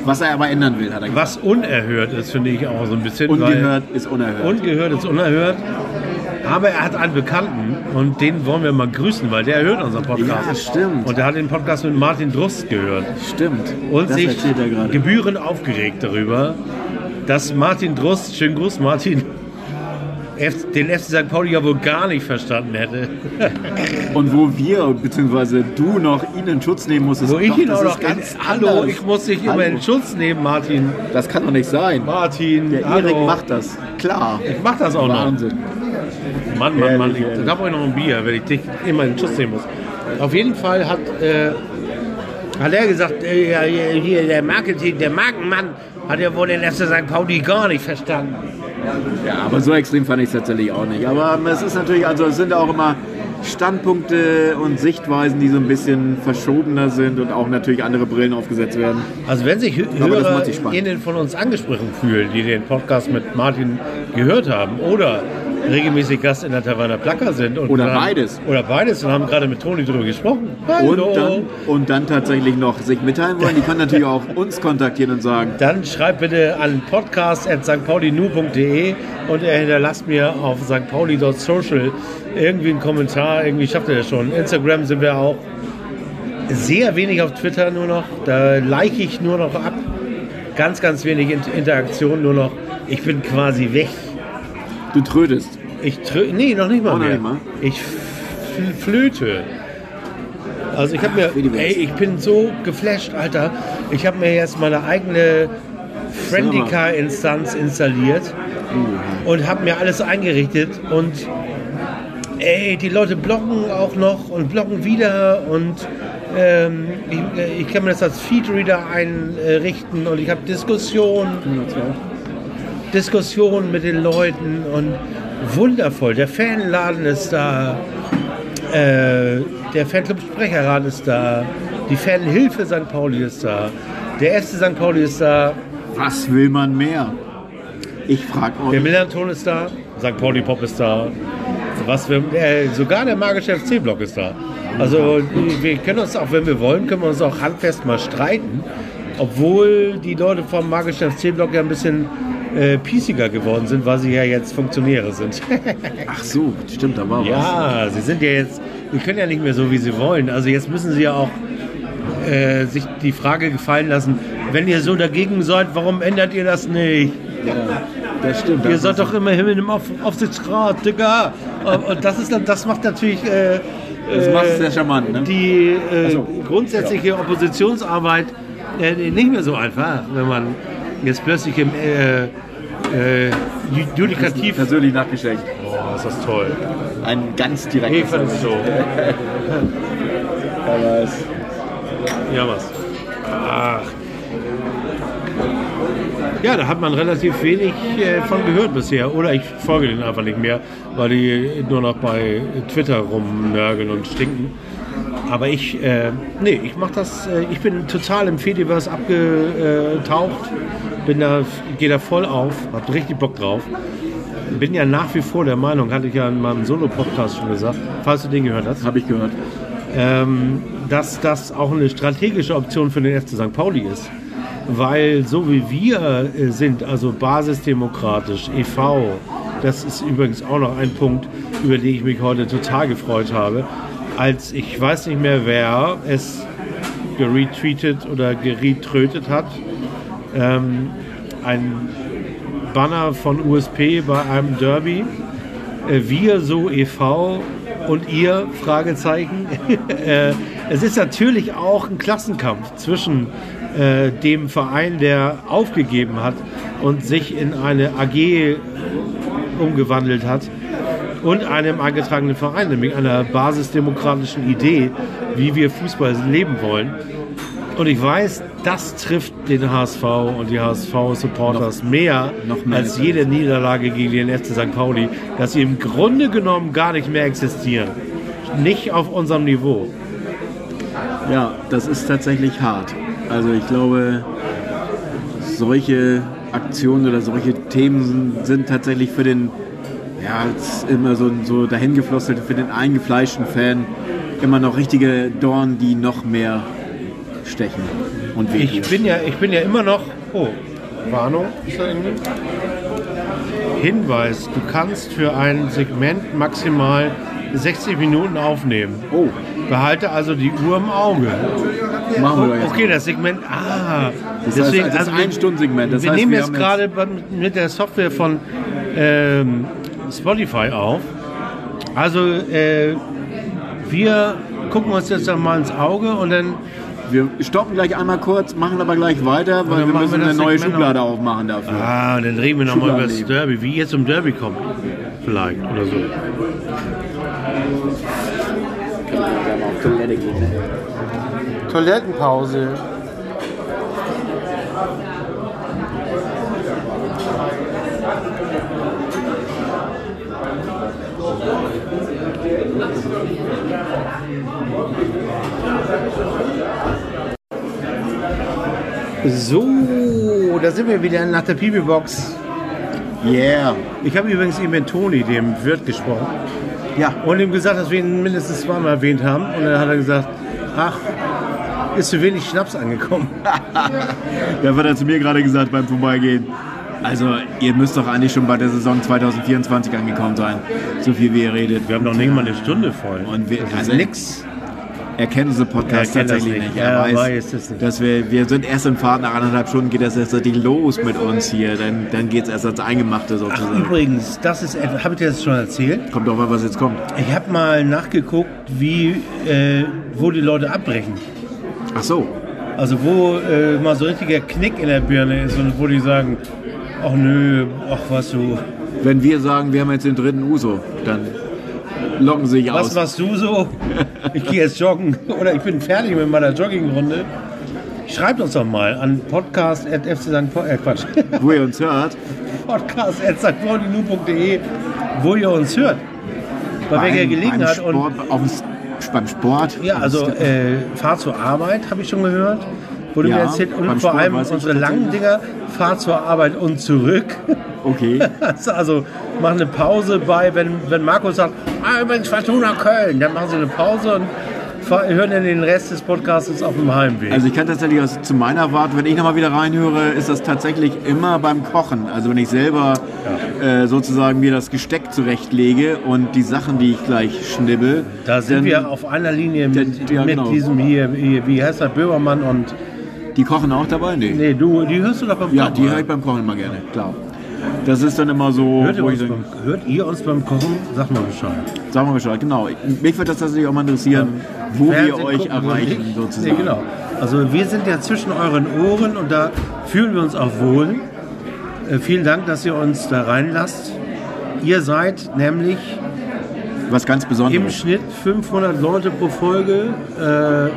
Was er aber ändern will, hat er gesagt. Was unerhört ist, finde ich auch so ein bisschen. Ungehört ist unerhört. Ungehört ist unerhört. Aber er hat einen Bekannten und den wollen wir mal grüßen, weil der hört unseren Podcast. Ja, stimmt. Und der hat den Podcast mit Martin Drust gehört Stimmt. und das sich er gebührend aufgeregt darüber, dass Martin Drust, schönen Gruß Martin, den FC St. Pauli ja wohl gar nicht verstanden hätte. Und wo wir, beziehungsweise du noch ihn in Schutz nehmen musstest. Wo ich ihn auch noch ganz Hallo, anders. ich muss dich immer Hallo. in Schutz nehmen, Martin. Das kann doch nicht sein. Martin, Der hallo. Erik macht das. Klar. Ich mach das auch noch. Wahnsinn. Mann, Mann, Mann. Ich, da brauche ich noch ein Bier, wenn ich dich immer in den Schuss nehmen muss. Auf jeden Fall hat, äh, hat er gesagt, äh, hier der Marketing, der Markenmann hat ja wohl den FC St. Pauli gar nicht verstanden. Ja, aber so extrem fand ich es tatsächlich auch nicht. Aber es ist natürlich, also es sind auch immer Standpunkte und Sichtweisen, die so ein bisschen verschobener sind und auch natürlich andere Brillen aufgesetzt werden. Also wenn sich Hörer sich von uns angesprochen fühlen, die den Podcast mit Martin gehört haben oder regelmäßig Gast in der Taverna Placker sind. Und Oder dann- beides. Oder beides und haben gerade mit Toni drüber gesprochen. Und dann, und dann tatsächlich noch sich mitteilen wollen, die können natürlich auch uns kontaktieren und sagen, Dann schreibt bitte an podcast.stpaulinu.de und er hinterlasst mir auf stpauli.social irgendwie einen Kommentar. Irgendwie schafft er das schon. Instagram sind wir auch sehr wenig auf Twitter nur noch. Da like ich nur noch ab. Ganz, ganz wenig Int- Interaktion nur noch. Ich bin quasi weg. du trödest. Ich nee, noch nicht mal noch mehr. nicht mal? Ich flöte. Also ich habe mir, ey, ich bin so geflasht, Alter. Ich habe mir jetzt meine eigene Friendica-Instanz installiert und habe mir alles eingerichtet und ey, die Leute blocken auch noch und blocken wieder und ähm, ich, ich kann mir das als Feedreader einrichten und ich habe Diskussionen Diskussionen mit den Leuten und wundervoll. Der Fanladen ist da, äh, der Fanclub Sprecherrat ist da, die Fanhilfe St. Pauli ist da, der erste St. Pauli ist da, Was will man mehr? Ich frage der euch. Millanton ist da, St. Pauli Pop ist da, was wir, äh, sogar der magische FC-Block ist da. Also wir können uns auch, wenn wir wollen, können wir uns auch handfest mal streiten, obwohl die Leute vom magischen FC-Block ja ein bisschen äh, piesiger geworden sind, weil sie ja jetzt Funktionäre sind. Ach so, stimmt, da war was. Ja, sie sind ja jetzt, die können ja nicht mehr so, wie sie wollen. Also jetzt müssen sie ja auch äh, sich die Frage gefallen lassen, wenn ihr so dagegen seid, warum ändert ihr das nicht? Ja, das stimmt. Ihr das seid doch immer im Auf Aufsichtsrat, Digga. Und das, ist, das macht natürlich äh, Das macht es äh, sehr charmant, ne? die äh, so. grundsätzliche Oppositionsarbeit äh, nicht mehr so einfach, wenn man jetzt plötzlich im äh, äh, Ju- Judikativ... Persönlich nachgeschenkt. Boah, ist das toll. Ein ganz direktes. es so. Aber es- Ja, was? Ach. Ja, da hat man relativ wenig äh, von gehört bisher. Oder ich folge denen einfach nicht mehr, weil die nur noch bei Twitter rumnörgeln und stinken. Aber ich, äh, nee, ich mach das, äh, ich bin total im Fediverse abgetaucht. Bin da, gehe da voll auf, hab richtig Bock drauf. Bin ja nach wie vor der Meinung, hatte ich ja in meinem Solo-Podcast schon gesagt, falls du den gehört hast, Habe ich gehört. ähm, dass das auch eine strategische Option für den FC St. Pauli ist. Weil so wie wir äh, sind, also basisdemokratisch, e.V., das ist übrigens auch noch ein Punkt, über den ich mich heute total gefreut habe, als ich weiß nicht mehr, wer es geretweetet oder geretrötet hat, ähm, ein Banner von USP bei einem Derby. Äh, Wir so e.V. und ihr Fragezeichen. Äh, es ist natürlich auch ein Klassenkampf zwischen äh, dem Verein, der aufgegeben hat und sich in eine AG umgewandelt hat und einem eingetragenen Verein, nämlich einer basisdemokratischen Idee, wie wir Fußball leben wollen. Und ich weiß, das trifft den HSV und die HSV-Supporters mehr, mehr als jede Niederlage gegen den FC St. Pauli, dass sie im Grunde genommen gar nicht mehr existieren. Nicht auf unserem Niveau. Ja, das ist tatsächlich hart. Also ich glaube, solche Aktionen oder solche Themen sind, tatsächlich für den, ja, ist immer so, so dahingeflosselt, für den eingefleischten Fan immer noch richtige Dorn, die noch mehr stechen und wehtun. Ich bin ja, ich bin ja immer noch. Oh, Warnung. Ist da irgendwie? Hinweis: Du kannst für ein Segment maximal 60 Minuten aufnehmen. Oh, Behalte also die Uhr im Auge. machen wir jetzt. Okay, das Segment. Ah, Das heißt, das ist ein Stundensegment. Das wir heißt, nehmen wir jetzt gerade mit der Software von ähm, Spotify auf. Also äh, wir gucken uns jetzt mal ins Auge und dann Wir stoppen gleich einmal kurz, machen aber gleich weiter, weil wir müssen wir eine neue Segment Schublade aufmachen dafür. Ah, dann reden wir nochmal über das. Derby, wie jetzt zum Derby kommt. Vielleicht oder so. Toilettenpause. So, da sind wir wieder nach der Pibi-Box. Yeah. Ich habe übrigens eben mit Toni, dem Wirt, gesprochen Ja. und ihm gesagt, dass wir ihn mindestens zweimal erwähnt haben. Und dann hat er gesagt, ach, ist zu wenig Schnaps angekommen. Da wird er zu mir gerade gesagt beim Vorbeigehen. Also, ihr müsst doch eigentlich schon bei der Saison 2024 angekommen sein. So viel wie ihr redet. Wir haben noch nicht mal eine Stunde voll. Und wir, das ist also nix. Er kennt unsere Podcasts Er kennt tatsächlich nicht. nicht. Er weiß, weiß es nicht. dass wir, wir sind erst in Fahrt nach anderthalb Stunden geht das erst richtig los mit uns hier. Dann, dann geht es erst als Eingemachte Ach, sozusagen. übrigens, das ist, habe ich dir das schon erzählt? Kommt doch mal, was jetzt kommt. Ich habe mal nachgeguckt, wie, äh, wo die Leute abbrechen. Ach so. Also wo äh, mal so richtiger Knick in der Birne ist und wo die sagen, ach nö, ach was du, Wenn wir sagen, wir haben jetzt den dritten Uso, dann locken sich was aus. machst du so? Ich gehe jetzt joggen oder ich bin fertig mit meiner Joggingrunde. Schreibt uns doch mal an podcast.fc äh Quatsch, Wo ihr uns hört. podcast.stpaulinu.de, wo ihr uns hört. Bei welcher Gelegenheit und beim Sport. Ja, also äh, Fahrt zur Arbeit habe ich schon gehört. Wurde Ja, mir erzählt. Und vor allem unsere langen Dinger, Fahrt zur Arbeit und zurück. Okay. also machen eine Pause bei, wenn, wenn Markus sagt, ah, übrigens Fortuna Köln, dann machen sie eine Pause und hören dann den Rest des Podcasts auf dem Heimweg. Also ich kann tatsächlich aus, zu meiner Warte, wenn ich nochmal wieder reinhöre, ist das tatsächlich immer beim Kochen. Also wenn ich selber äh, sozusagen mir das Gesteck zurechtlege und die Sachen, die ich gleich schnibbel. da sind dann- wir auf einer Linie mit, Ja, mit genau. diesem hier, hier, wie heißt der, Böhmermann und, Die kochen auch dabei? Nee. nee, du, die hörst du doch beim Ja, Kochen, die oder? höre ich beim Kochen immer gerne, klar. Das ist dann immer so, Hört ihr, wo uns ich beim, hört ihr uns beim Kochen? Sag mal Bescheid. sagen wir Bescheid, genau. Mich würde das tatsächlich auch mal interessieren, wo wir Fernsehen euch gucken und erreichen sozusagen. Nee, genau. Also wir sind ja zwischen euren Ohren und da fühlen wir uns auch wohl. Äh, vielen Dank, dass ihr uns da reinlasst. Ihr seid nämlich Was ganz im Besonderes. Schnitt 500 Leute pro Folge, äh,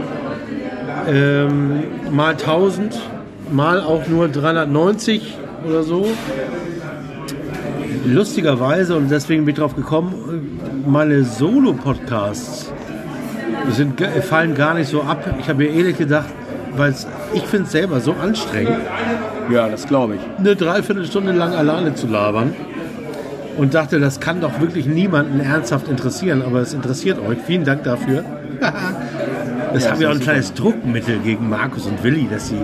ähm, mal 1000, mal auch nur 390 oder so. Lustigerweise, und deswegen bin ich drauf gekommen, meine Solo-Podcasts sind, fallen gar nicht so ab. Ich habe mir ehrlich gedacht, weil ich finde es selber so anstrengend, Ja, das glaube ich. eine Dreiviertelstunde lang alleine zu labern. Und dachte, das kann doch wirklich niemanden ernsthaft interessieren, aber es interessiert euch. Vielen Dank dafür. Das Ja, haben wir auch ein super. kleines Druckmittel gegen Markus und Willi, dass sie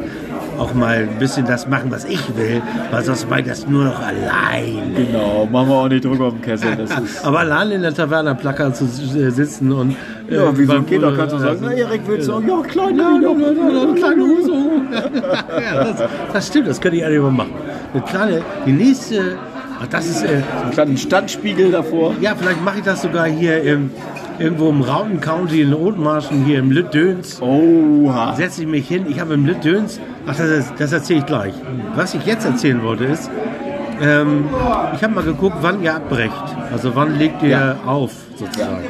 auch mal ein bisschen das machen, was ich will, weil sonst mache ich das nur noch allein. Genau, machen wir auch nicht Druck auf den Kessel. Aber allein in der Taverna Placker zu äh, sitzen und. äh, ja, wie so ein beim- Kind, da kannst du sagen, äh, na Erik, willst du auch? Ja, kleine, Ja, ja, ja, ja, eine kleine Hose. ja, das, das stimmt, das könnte ich eigentlich mal machen. Eine kleine, die nächste, ach, das ist, äh, Einen kleinen Standspiegel davor. ja, vielleicht mache ich das sogar hier im, irgendwo im Rauten County in Othmarschen, hier im Lüttdöns. Oha. Setze ich mich hin, ich habe im Lüttdöns, ach, das, das erzähle ich gleich. Was ich jetzt erzählen wollte ist, ähm, ich habe mal geguckt, wann ihr abbrecht. Also wann legt ihr Ja. auf, sozusagen.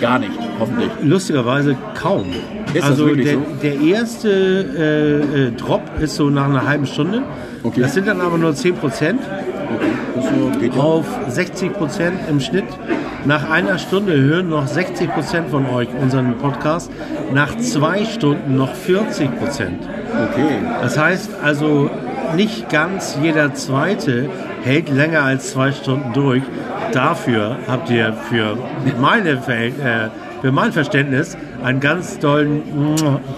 Gar nicht, hoffentlich. Lustigerweise kaum. Ist also der, so? der erste äh, äh, Drop ist so nach einer halben Stunde. Okay. Das sind dann aber nur 10 Prozent Das so, ja. auf 60 Prozent im Schnitt. Nach einer Stunde hören noch 60 Prozent von euch unseren Podcast. Nach zwei Stunden noch 40 Prozent. Okay. Das heißt also, nicht ganz jeder Zweite hält länger als zwei Stunden durch. Dafür habt ihr für, meine Verhält, äh, für mein Verständnis einen ganz tollen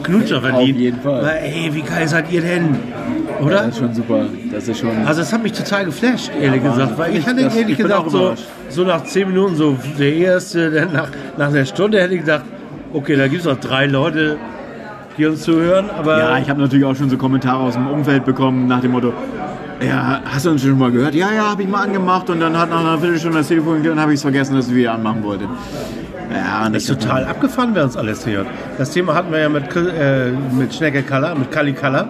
Knutscher verdient. jeden Fall. Weil, ey, wie geil seid ihr denn? Oder? Das ist schon super. Das ist schon. Also es hat mich total geflasht, ehrlich gesagt. Weil ich hatte Das- ehrlich ich gesagt so, so nach zehn Minuten, so der erste, dann nach, nach einer Stunde hätte ich gedacht, okay, da gibt es noch drei Leute, die uns zuhören. Aber ja, ich habe natürlich auch schon so Kommentare aus dem Umfeld bekommen nach dem Motto, ja, hast du uns schon mal gehört? Ja, ja, habe ich mal angemacht und dann hat nach einer Viertelstunde das Telefon geklingelt und habe ich es vergessen, dass ich wieder anmachen wollte. Ja, Das ist total abgefahren, wer uns alles hört. Das Thema hatten wir ja mit, äh, mit Schnecke Kaller, mit Kali Kaller,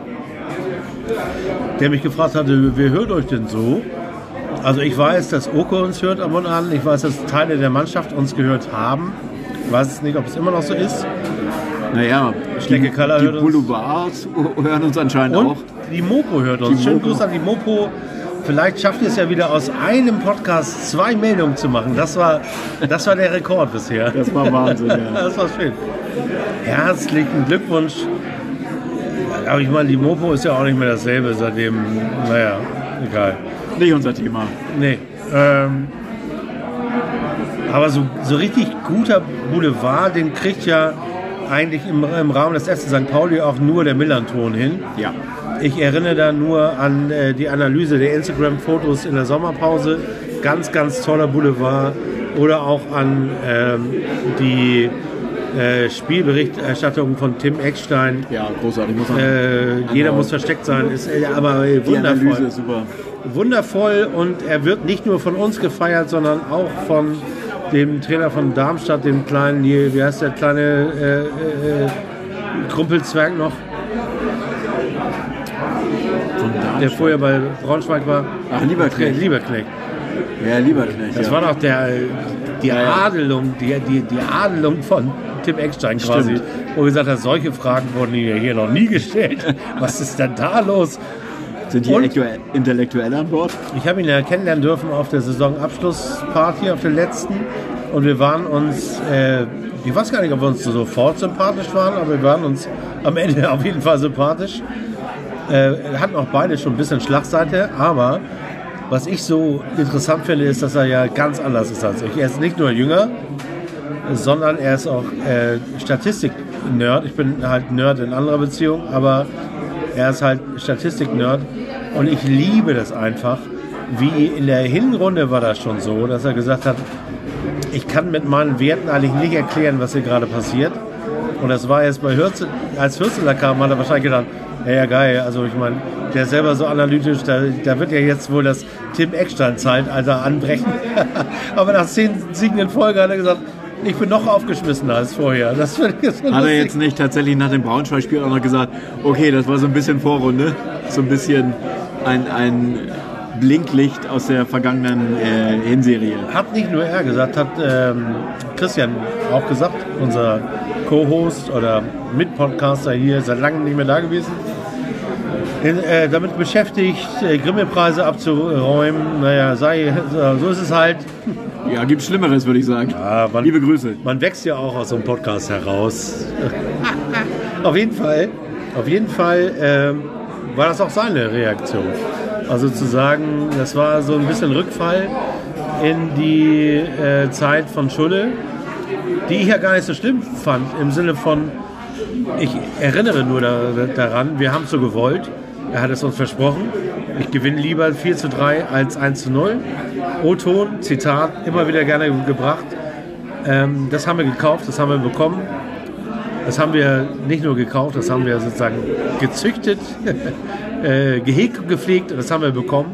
der mich gefragt hatte, wer hört euch denn so? Also ich weiß, dass Oko uns hört ab und an. Ich weiß, dass Teile der Mannschaft uns gehört haben. Ich weiß nicht, ob es immer noch so ist. Naja, Schnecke die, Kaller die hört uns. Boulevards hören uns anscheinend Und auch. die Mopo hört uns. Die Schönen. Gruß an die Mopo. Vielleicht schafft ihr es ja wieder aus einem Podcast zwei Meldungen zu machen. Das war, das war der Rekord bisher. Das war Wahnsinn, ja. Das war schön. Herzlichen Glückwunsch. Aber ich meine, die Mopo ist ja auch nicht mehr dasselbe seitdem, naja, egal. Nicht unser Thema. Nee. Ähm, aber so, so richtig guter Boulevard, den kriegt ja eigentlich im, im Rahmen des FC St. Pauli auch nur der Millanton hin. Ja. Ich erinnere da nur an äh, die Analyse der Instagram-Fotos in der Sommerpause. Ganz, ganz toller Boulevard. Oder auch an ähm, die äh, Spielberichterstattung von Tim Eckstein. Ja, großartig. Muss man Äh, jeder Genau. muss versteckt sein, ist äh, aber äh, wundervoll. ist super. Wundervoll und er wird nicht nur von uns gefeiert, sondern auch von dem Trainer von Darmstadt, dem kleinen, wie heißt der kleine äh, äh, Krumpelzwerg noch, der vorher bei Braunschweig war. Ach, Lieberknecht. Lieberknecht. Ja, Lieberknecht. Das ja. war doch der, die. Adelung, die, die, die Adelung von Tim Eckstein quasi, Stimmt. wo gesagt hat, solche Fragen wurden hier hier noch nie gestellt. Was ist denn da los? Sind die Und? Intellektuell- Intellektuelle an Bord? Ich habe ihn ja kennenlernen dürfen auf der Saisonabschlussparty, auf der letzten. Und wir waren uns, äh, ich weiß gar nicht, ob wir uns sofort sympathisch waren, aber wir waren uns am Ende auf jeden Fall sympathisch. Äh, hatten auch beide schon ein bisschen Schlagseite, aber was ich so interessant finde, ist, dass er ja ganz anders ist als ich. Er ist nicht nur jünger, sondern er ist auch äh, Statistik-Nerd. Ich bin halt Nerd in anderer Beziehung, aber er ist halt Statistik-Nerd. Und ich liebe das einfach. Wie in der Hinrunde war das schon so, dass er gesagt hat, ich kann mit meinen Werten eigentlich nicht erklären, was hier gerade passiert. Und das war jetzt bei Hürzel, als Hürzeler kam, hat er wahrscheinlich gedacht, ja, ja geil, also ich meine, der ist selber so analytisch, da, da wird ja jetzt wohl das Tim Eckstein-Zeitalter anbrechen. Aber nach zehn Siegen in Folge hat er gesagt, ich bin noch aufgeschmissener als vorher. Das Hat er jetzt nicht tatsächlich nach dem Braunschweig-Spiel auch noch gesagt, okay, das war so ein bisschen Vorrunde, so ein bisschen ein, ein Blinklicht aus der vergangenen äh, Hinserie. Hat nicht nur er gesagt, hat ähm, Christian auch gesagt, unser Co-Host oder Mitpodcaster hier, seit langem nicht mehr da gewesen. Äh, damit beschäftigt, äh, Grimme-Preise abzuräumen. Naja, sei, so ist es halt. Ja, gibt Schlimmeres, würde ich sagen. Ja, man- Liebe Grüße. Man wächst ja auch aus so einem Podcast heraus. auf jeden Fall, auf jeden Fall ähm, war das auch seine Reaktion. Also zu sagen, das war so ein bisschen Rückfall in die äh, Zeit von Schulle, die ich ja gar nicht so schlimm fand, im Sinne von, ich erinnere nur da, daran, wir haben es so gewollt, er hat es uns versprochen, ich gewinne lieber 4 zu 3 als 1 zu 0. O-Ton, Zitat, immer wieder gerne gebracht. Ähm, das haben wir gekauft, das haben wir bekommen. Das haben wir nicht nur gekauft, das haben wir sozusagen gezüchtet, äh, gehegt und gepflegt das haben wir bekommen.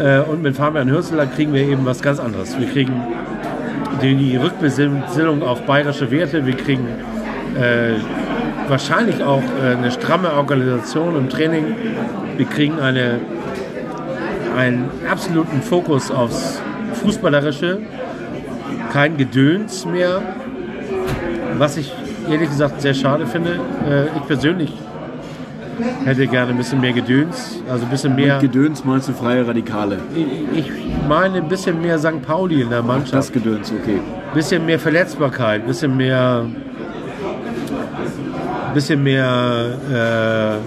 Äh, und mit Fabian Hürzeler kriegen wir eben was ganz anderes. Wir kriegen die, die Rückbesinnung auf bayerische Werte, wir kriegen äh, wahrscheinlich auch äh, eine stramme Organisation im Training, wir kriegen eine, einen absoluten Fokus aufs Fußballerische, kein Gedöns mehr, was ich ehrlich gesagt sehr schade finde. Äh, ich persönlich hätte gerne ein bisschen mehr Gedöns, also ein bisschen mehr. Gedöns meinst du freie Radikale. Ich meine ein bisschen mehr St. Pauli in der Mannschaft, Das Gedöns, okay. ein bisschen mehr Verletzbarkeit, ein bisschen mehr, ein bisschen mehr.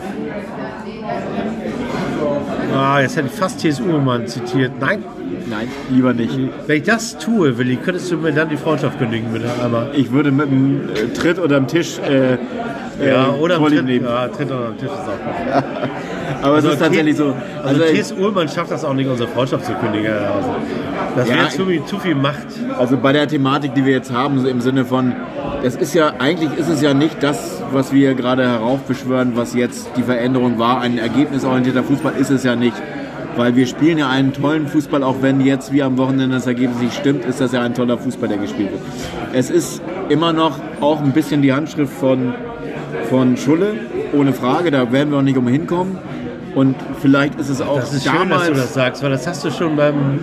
Äh, ah, jetzt hätte ich fast T.S. Ullmann zitiert. Nein, Nein, lieber nicht. wenn ich das tue, Willi, könntest du mir dann die Freundschaft kündigen, bitte einmal. Ich würde mit einem äh, Tritt oder dem Tisch äh, Ja, äh, oder am Tritt, nehmen. ja, Tritt oder am Tisch ist auch gut. Aber es ist tatsächlich so. Also, Also, T.S. Ullmann schafft das auch nicht, unsere Freundschaft zu kündigen. Also, das Ja, wäre zu, viel- zu viel Macht. also bei der Thematik, die wir jetzt haben, so im Sinne von, es ist ja, eigentlich ist es ja nicht das, was wir gerade heraufbeschwören, was jetzt die Veränderung war. Ein ergebnisorientierter Fußball ist es ja nicht. Weil wir spielen ja einen tollen Fußball, auch wenn jetzt wie am Wochenende das Ergebnis nicht stimmt, ist das ja ein toller Fußball, der gespielt wird. Es ist immer noch auch ein bisschen die Handschrift von, von Schulle, ohne Frage, da werden wir auch nicht umhin kommen. Und vielleicht ist es auch Das ist schön, dass du das sagst, weil das hast du schon beim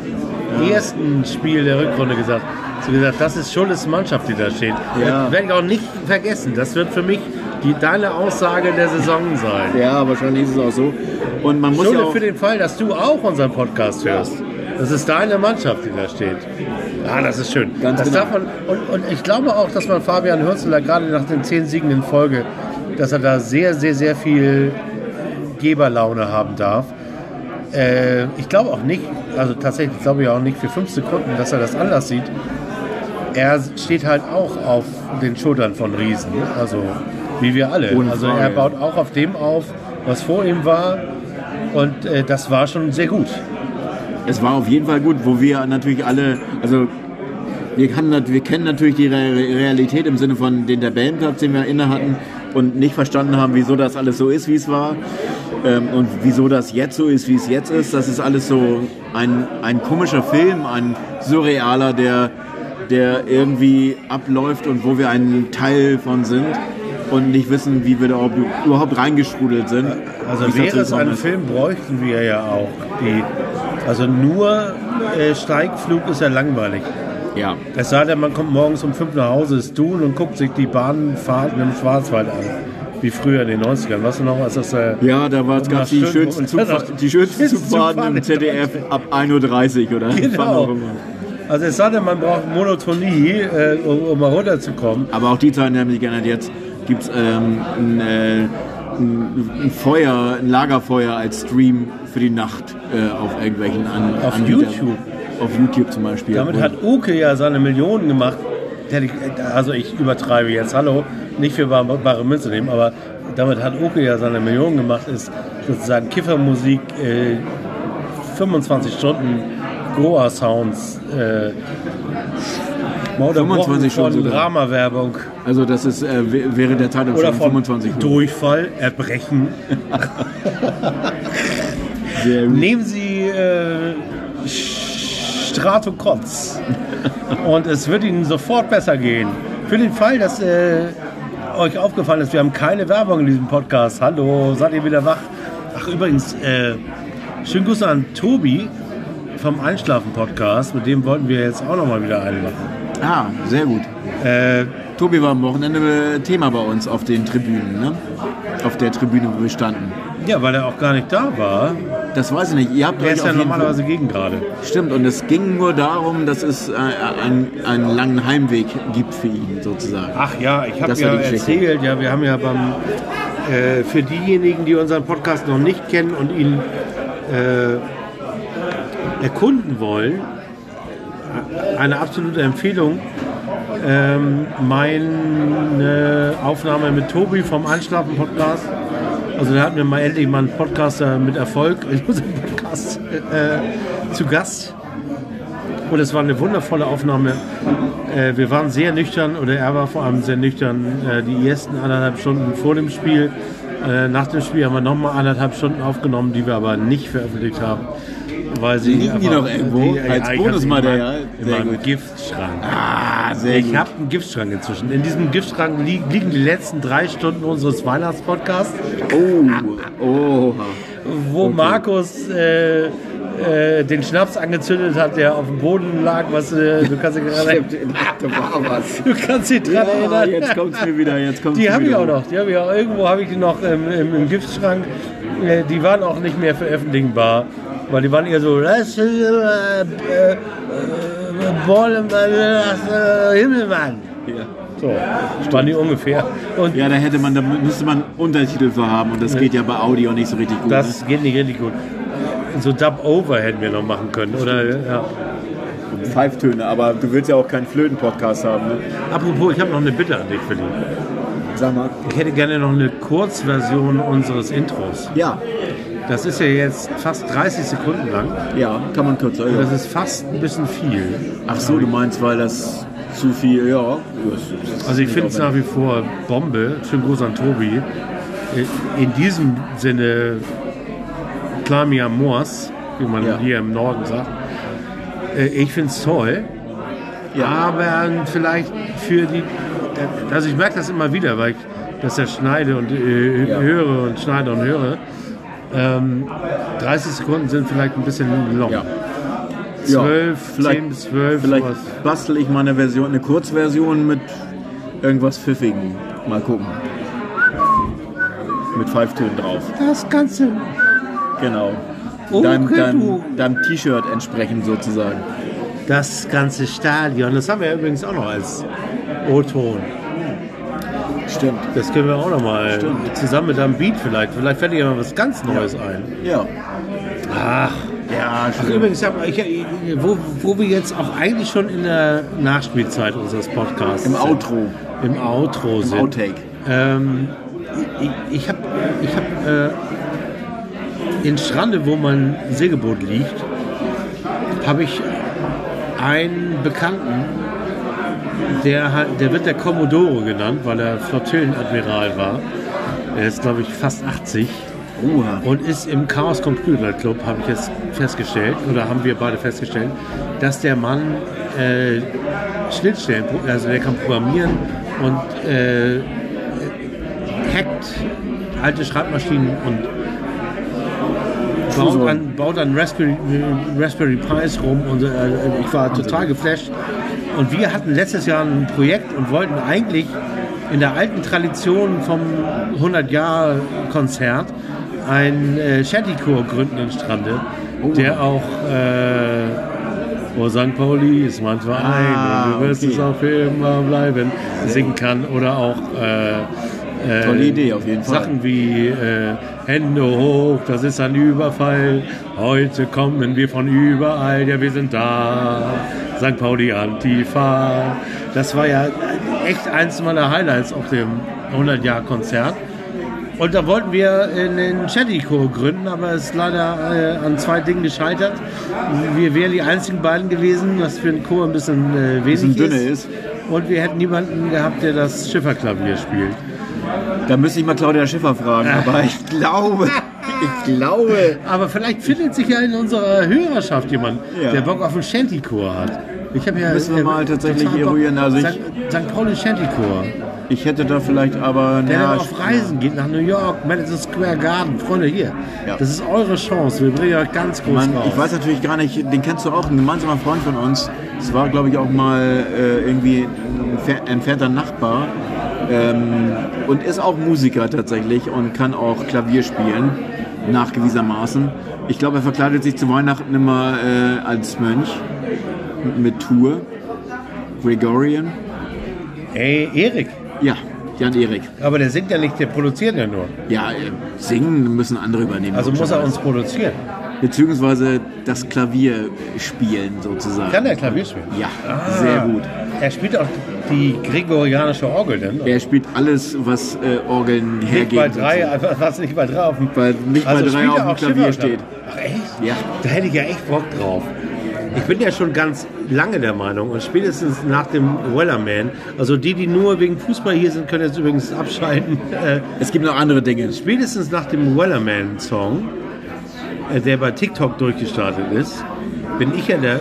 ersten Spiel der Rückrunde gesagt. Du gesagt, das ist Schulles Mannschaft, die da steht. Ja. Werde ich auch nicht vergessen. Das wird für mich die, deine Aussage der Saison sein. Ja, wahrscheinlich ist es auch so. Und man muss ja Schulle auch, für den Fall, dass du auch unseren Podcast hörst. Das ist deine Mannschaft, die da steht. Ah, das ist schön. Ganz das genau. darf man, und, und ich glaube auch, dass man Fabian Hürzeler gerade nach den zehn Siegen in Folge, dass er da sehr, sehr, sehr viel Geberlaune haben darf. Äh, ich glaube auch nicht, also tatsächlich glaube ich auch nicht für fünf Sekunden, dass er das anders sieht. Er steht halt auch auf den Schultern von Riesen, also wie wir alle. Also er baut auch auf dem auf, was vor ihm war. Und äh, das war schon sehr gut. es war auf jeden Fall gut, wo wir natürlich alle, also wir, kann, wir kennen natürlich die Re Realität im Sinne von den Tabellenplatz, den wir inne hatten und nicht verstanden haben, wieso das alles so ist, wie es war ähm, und wieso das jetzt so ist, wie es jetzt ist. Das ist alles so ein, ein komischer Film, ein surrealer, der, der irgendwie abläuft und wo wir ein Teil von sind und nicht wissen, wie wir da überhaupt- reingeschrudelt sind. Also wäre es ein. Film, bräuchten wir ja auch. Die, also nur äh, Steigflug ist ja langweilig. Ja. Es sei denn, man kommt morgens um fünf nach Hause, ist Dun und guckt sich die Bahnfahrten im Schwarzwald an. Wie früher in den 90ern. Weißt du noch, als das äh, Ja, da gab es die Stunden- schönsten, Zugfahr die schönsten Zugfahrten im ZDF ab 1.30 Uhr oder Genau. Also es sei denn, man braucht Monotonie, äh, um, um mal runterzukommen. Aber auch die Zeiten haben sich geändert. Jetzt gibt es ähm, ein, äh, ein, Feuer, ein Lagerfeuer als Stream für die Nacht äh, auf irgendwelchen An Auf Anbietern. YouTube. Auf YouTube zum Beispiel. Damit Und- hat Uke ja seine Millionen gemacht. Ich- Also ich übertreibe jetzt, hallo, nicht für bare, bare Münze nehmen, aber damit hat Uke ja seine Millionen gemacht, ist sozusagen Kiffermusik, äh, 25 Stunden Goa Sounds, äh, mal 25 von Stunden sogar. Rama-Werbung also das ist äh, w- während der Zeit oder von 25 Uhr. Durchfall, Erbrechen. Nehmen Sie äh, Stratokotz und es wird Ihnen sofort besser gehen. Für den Fall, dass äh, euch aufgefallen ist, wir haben keine Werbung in diesem Podcast. Hallo, seid ihr wieder wach? Ach übrigens, äh, schönen Gruß an Tobi vom Einschlafen-Podcast. Mit dem wollten wir jetzt auch nochmal wieder einen machen. Ah, sehr gut. Äh, Tobi war am Wochenende Thema bei uns auf den Tribünen, ne? Auf der Tribüne, wo wir standen. ja, weil er auch gar nicht da war. Das weiß ich nicht. Ihr habt Er ist ja Fall- normalerweise gegen gerade. Stimmt, und es ging nur darum, dass es äh, ein, einen langen Heimweg gibt für ihn, sozusagen. Ach ja, ich habe ja erzählt, ja, wir haben ja beim, äh, für diejenigen, die unseren Podcast noch nicht kennen und ihn äh, erkunden wollen, eine absolute Empfehlung. Ähm, meine Aufnahme mit Tobi vom Einschlafen-Podcast. Also da hatten wir mal endlich mal einen Podcaster mit Erfolg Podcast äh, zu Gast. Und es war eine wundervolle Aufnahme. Äh, wir waren sehr nüchtern, oder er war vor allem sehr nüchtern, äh, die ersten anderthalb Stunden vor dem Spiel. Äh, nach dem Spiel haben wir nochmal anderthalb Stunden aufgenommen, die wir aber nicht veröffentlicht haben. Weil sie Liegen die noch irgendwo? Als hab sie Bonusmaterial? In meinem. Giftschrank. Ah, sehr Ich habe einen Giftschrank inzwischen. In diesem Giftschrank li liegen die letzten drei Stunden unseres Weihnachtspodcasts, Oh, oh. wo Markus äh, äh, den Schnaps angezündet hat, der auf dem Boden lag. Was, äh, du kannst dich gerade Stimmt, da war was. Du kannst dich dran Ja, erinnern. jetzt kommt's mir wieder, jetzt kommt's Die habe ich auch noch. Die habe ich auch. Irgendwo habe ich die noch im, im, im Giftschrank. Äh, Die waren auch nicht mehr veröffentlichbar, weil die waren eher so. "Das äh, äh, äh, äh, Himmelmann. Ja. So, waren die ungefähr. Und Ja, da hätte man, da müsste man Untertitel für haben und das geht ja bei Audio nicht so richtig gut. ne? das geht nicht richtig gut. So Dub-Over hätten wir noch machen können. Oder, ja. ne? Pfeiftöne, aber du willst ja auch keinen Flöten-Podcast haben. Ne? Apropos, ich habe noch eine Bitte an dich, Philipp. Sag mal. Ich hätte gerne noch eine Kurzversion unseres Intros. Ja, Das ist ja jetzt fast 30 Sekunden lang. ja, kann man kürzer. Ja. Das ist fast ein bisschen viel. Ach so, du meinst, weil das zu viel, ja. Also ich finde es nach wie vor Bombe. Schönen Gruß an Tobi. In diesem Sinne, Klamia Mors. wie man Ja. hier im Norden sagt. Äh, ich finde es toll. Ja. Aber vielleicht für die. Also ich merke das immer wieder, weil ich das ja schneide und äh, Ja. höre und schneide und höre. Ähm, 30 Sekunden sind vielleicht ein bisschen long. Ja. 12, vielleicht- 10 bis 12, Vielleicht sowas. bastel ich mal eine Version, eine Kurzversion mit irgendwas Pfiffigen. Mal gucken. Mit Pfeiftönen drauf. Das Ganze. Genau. Oh, deinem deinem, deinem T-Shirt entsprechend sozusagen. Das ganze Stadion. Das haben wir ja übrigens auch noch als O-Ton. Stimmt. Das können wir auch noch mal Stimmt. zusammen mit einem Beat vielleicht. Vielleicht fällt dir mal was ganz Neues ein. Ja. Ach, Ja, Ach, übrigens, ich wo, wo wir jetzt auch eigentlich schon in der Nachspielzeit unseres Podcasts Im sind. Outro. Im Outro Im sind. Outtake. Ähm, ich ich habe ich hab, äh, in Strande, wo mein Segelboot liegt, habe ich einen Bekannten, der, hat- der wird der Commodore genannt, weil er Flottillenadmiral war. Er ist, glaube ich, fast 80 Ruhe. und ist im Chaos Computer Club, habe ich jetzt festgestellt, oder haben wir beide festgestellt, dass der Mann äh, Schnittstellen, also der kann programmieren und äh, hackt alte Schreibmaschinen und baut an, baut an Raspberry, Raspberry Pis rum und äh, ich war total geflasht. Und wir hatten letztes Jahr ein Projekt und wollten eigentlich in der alten Tradition vom 100-Jahr-Konzert ein äh, Shantychor gründen in Strande, der auch äh, Oh St. Pauli ist mein Verein Ah, und du wirst okay. es auch für immer bleiben singen kann oder auch äh, äh, Tolle Idee auf jeden Fall. Sachen wie äh, Hände hoch, das ist ein Überfall. Heute kommen wir von überall, ja wir sind da. St. Pauli Antifa. Das war ja echt eins meiner Highlights auf dem 100-Jahr-Konzert. Und da wollten wir einen Chatty-Chor gründen, aber es ist leider äh, an zwei Dingen gescheitert. Wir wären die einzigen beiden gewesen, was für einen Chor ein bisschen äh, wenig Bisschen dünne ist. ist. Und wir hätten niemanden gehabt, der das Schifferklavier spielt. Da müsste ich mal Claudia Schiffer fragen, aber ich glaube, ich glaube. Aber vielleicht findet sich ja in unserer Hörerschaft jemand, Ja. der Bock auf einen Shanty-Chor hat. Ich habe ja Müssen wir äh, mal tatsächlich eruieren. Also ich- St. Pauli Shanty-Chor. Ich hätte da vielleicht aber. Der na, auf Reisen geht nach New York, Madison Square Garden. Freunde, hier. Ja. Das ist eure Chance. Wir bringen euch ganz groß Man, raus. ich weiß natürlich gar nicht, den kennst du auch, ein gemeinsamer Freund von uns. Es war, glaube ich, auch mal äh, irgendwie ein fer- entfernter Nachbar. Ähm, und ist auch Musiker tatsächlich und kann auch Klavier spielen, nachgewiesenermaßen. Ich glaube, er verkleidet sich zu Weihnachten immer äh, als Mönch mit- Tour. Gregorian. Ey, Erik. Ja, Jan-Erik. Aber der singt ja nicht, der produziert ja nur. Ja, äh, singen müssen andere übernehmen. Also muss er uns produzieren. Beziehungsweise das Klavier spielen sozusagen. Kann der Klavier spielen? Ja, Ah. sehr gut. Er spielt auch die gregorianische Orgel, denn? Er spielt alles, was äh, Orgeln Nicht hergeben. bei drei, einfach was nicht bei drei auf dem Weil nicht bei drei auf er dem Klavier steht. Ach echt? Ja. Da hätte ich ja echt Bock drauf. Ich bin ja schon ganz lange der Meinung und spätestens nach dem Wellerman, also die, die nur wegen Fußball hier sind, können jetzt übrigens abschalten. Äh, Es gibt noch andere Dinge. spätestens nach dem Wellerman-Song, äh, der bei TikTok durchgestartet ist, bin ich ja der.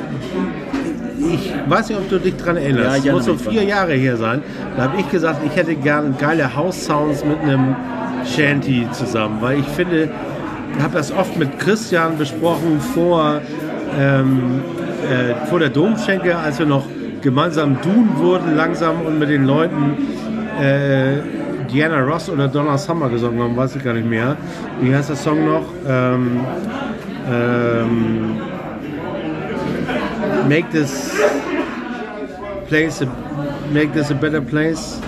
Ich weiß nicht, ob du dich daran Ja, erinnerst. ich Es muss so vier Jahre her sein. Da habe ich gesagt, ich hätte gern geile House-Sounds mit einem Shanty zusammen, weil ich finde, ich habe das oft mit Christian besprochen vor, ähm, äh, vor der Domschenke, als wir noch gemeinsam Dun wurden langsam und mit den Leuten äh, Diana Ross oder Donna Summer gesungen haben, weiß ich gar nicht mehr. Wie heißt der Song noch? Ähm, ähm, make this place a, make this a better place.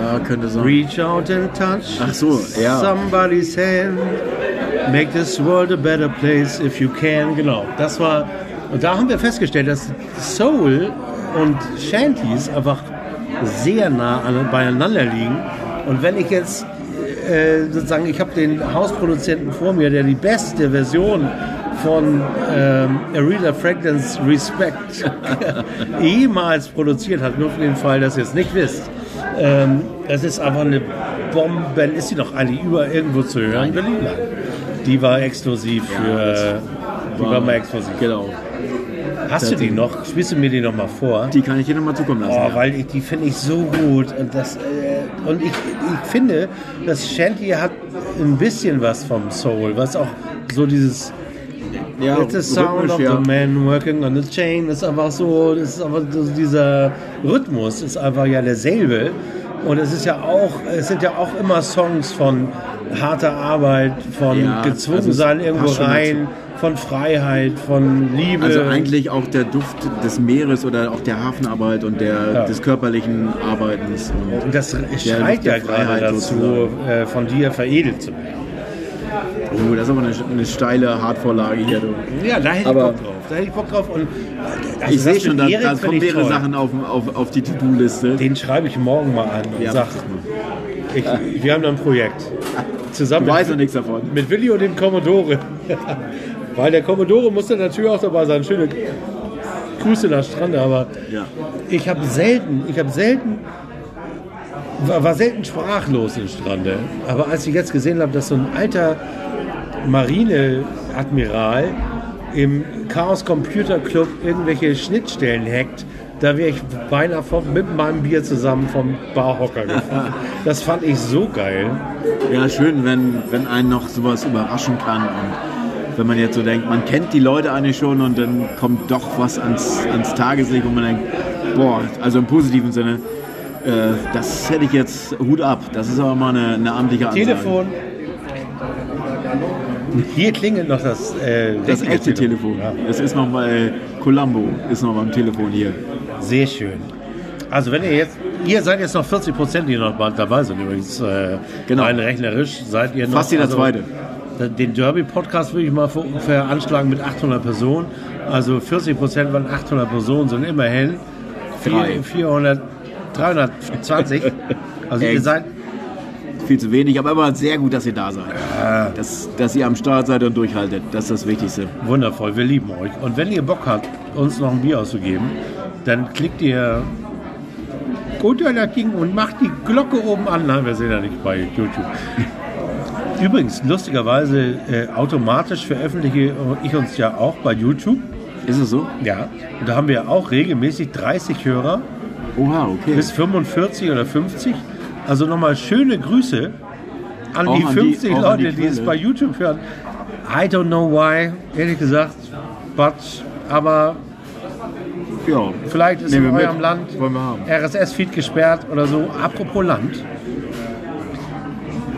Ja, könnte sein. Reach out and touch Ach so, ja. somebody's hand. Make this world a better place if you can. Genau, das war. Und da haben wir festgestellt, dass Soul und Shanties einfach sehr nah an, beieinander liegen. Und wenn ich jetzt äh, sozusagen, ich habe den Hausproduzenten vor mir, der die beste Version von ähm, Aretha Franklin's Respect jemals produziert hat, nur für den Fall, dass ihr es nicht wisst. Ähm, das ist einfach eine Bombe. Ist sie doch eigentlich über irgendwo zu hören? Berlin. Die war exklusiv für Die war mal exklusiv. Genau. Hast du die noch? Spielst du mir die noch mal vor? Die kann ich dir nochmal zukommen lassen. Oh, ja. weil ich, die finde ich so gut. Und, das, äh, und ich, ich finde, das Shanty hat ein bisschen was vom Soul, was auch so dieses ja, It's the sound of ja. the man working on the chain. Das ist einfach so, das ist einfach so dieser Rhythmus ist einfach ja derselbe. Und es ist ja auch, es sind ja auch immer Songs von harter Arbeit, von Ja, gezwungen also sein irgendwo rein, von Freiheit, von Liebe. Also eigentlich auch der Duft des Meeres oder auch der Hafenarbeit und der, Ja. des körperlichen Arbeitens. Und und das schreit ja gerade Freiheit dazu, äh, von dir veredelt zu werden. oh, das ist aber eine, eine steile Hardvorlage hier. Du. Ja, da hätte ich Aber- Bock drauf. Da hätte ich Bock drauf. Und, also ich sehe schon, mit da, da kommen ich mehrere toll. Sachen auf, auf, auf die To-Do-Liste. Den schreibe ich morgen mal an und Ja, sag, ich, wir haben da ein Projekt. Zusammen Du mit- weißt noch nichts davon. Mit Willi und dem Commodore. Weil der Commodore musste natürlich auch dabei sein. Schöne Grüße nach Strande, aber Ja. ich habe selten, ich habe selten, war, war selten sprachlos in Strande. Aber als ich jetzt gesehen habe, dass so ein alter Marineadmiral im Chaos Computer Club irgendwelche Schnittstellen hackt, da wäre ich beinahe vom, mit meinem Bier zusammen vom Barhocker gefahren. Das fand ich so geil. Ja, schön, wenn, wenn einen noch sowas überraschen kann und wenn man jetzt so denkt, man kennt die Leute eigentlich schon und dann kommt doch was ans, ans Tageslicht, wo man denkt, boah, also im positiven Sinne, äh, das hätte ich jetzt Hut ab. Das ist aber mal eine, eine amtliche Ansage. Telefon. Hier klingelt noch das, äh, Das echte Telefon. Ja. Das ist noch bei Columbo, ist noch beim Telefon hier. Sehr schön. Also wenn ihr jetzt, ihr seid jetzt noch 40 Prozent, die noch dabei sind übrigens. Äh, Genau. Rein rechnerisch seid ihr noch. Fast jeder Zweite. Den Derby-Podcast würde ich mal ver- veranschlagen mit 800 Personen. Also 40 Prozent von 800 Personen sind immerhin Drei. vier- 400, 320. Also ihr seid Viel zu wenig, aber immer sehr gut, dass ihr da seid. Dass, dass ihr am Start seid und durchhaltet. Das ist das Wichtigste. Wundervoll, wir lieben euch. Und wenn ihr Bock habt, uns noch ein Bier auszugeben, dann klickt ihr unter das Ding und macht die Glocke oben an. Nein, wir sehen ja nicht bei YouTube. Übrigens, lustigerweise, äh, automatisch veröffentliche ich uns ja auch bei YouTube. Ist es so? Ja. Und da haben wir auch regelmäßig 30 Hörer Oha, okay. bis 45 oder 50. Also nochmal schöne Grüße an Auch die an die- 50 auch an Leute, die die, es bei YouTube hören. I don't know why, ehrlich gesagt. But, aber Ja. vielleicht ist in eurem mit. Land. RSS-Feed gesperrt oder so. Apropos Land.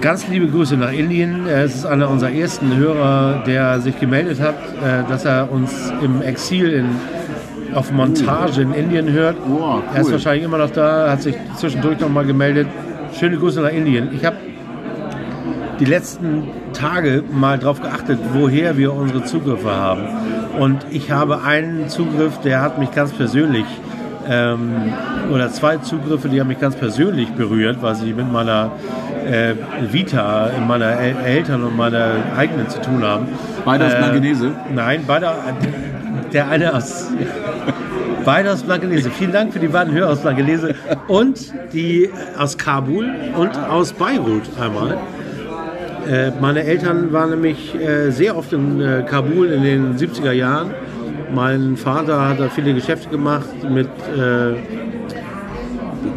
Ganz liebe Grüße nach Indien. Es ist einer unserer ersten Hörer, der sich gemeldet hat, äh, dass er uns im Exil in, auf Montage in Indien hört. Wow, Er ist cool. wahrscheinlich immer noch da, hat sich zwischendurch noch mal gemeldet. Schöne Grüße nach Indien. Ich habe die letzten Tage mal darauf geachtet, woher wir unsere Zugriffe haben. Und ich habe einen Zugriff, der hat mich ganz persönlich, ähm, oder zwei Zugriffe, die haben mich ganz persönlich berührt, weil sie mit meiner äh, Vita, meiner El Eltern und meiner eigenen zu tun haben. Beide aus Äh, Blankenese? Nein, beide, der eine aus, beide aus Blankenese. Vielen Dank für die beiden Hörer aus Blankenese und die aus Kabul und aus Beirut einmal. Äh, meine Eltern waren nämlich äh, sehr oft in äh, Kabul in den 70er Jahren. Mein Vater hat da viele Geschäfte gemacht mit, äh,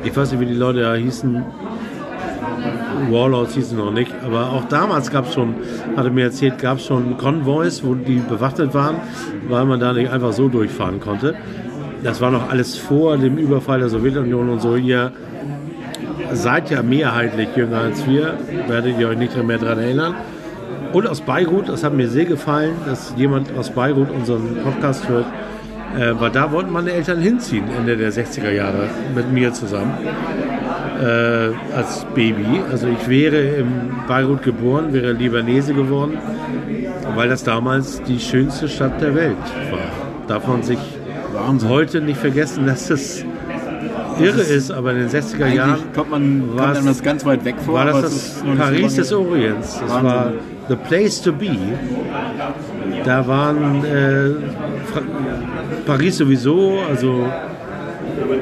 ich weiß nicht, wie die Leute da hießen, Warlords hießen noch nicht, aber auch damals gab es schon, hat er mir erzählt, gab es schon Konvois, wo die bewaffnet waren, weil man da nicht einfach so durchfahren konnte. Das war noch alles vor dem Überfall der Sowjetunion und so. Ihr seid ja mehrheitlich jünger als wir, werdet ihr euch nicht mehr daran erinnern. Und aus Beirut, das hat mir sehr gefallen, dass jemand aus Beirut unseren Podcast hört, äh, weil da wollten meine Eltern hinziehen, Ende der 60er Jahre, mit mir zusammen äh, als Baby. Also ich wäre in Beirut geboren, wäre Libanese geworden, weil das damals die schönste Stadt der Welt war. Darf man sich Wahnsinn. heute nicht vergessen, dass das irre ist, aber in den 60er Eigentlich Jahren kommt man war kommt es- das ganz weit weg vor. war das es das Paris des Orients. Das Wahnsinn. war the place to be. Da waren äh, Paris sowieso, also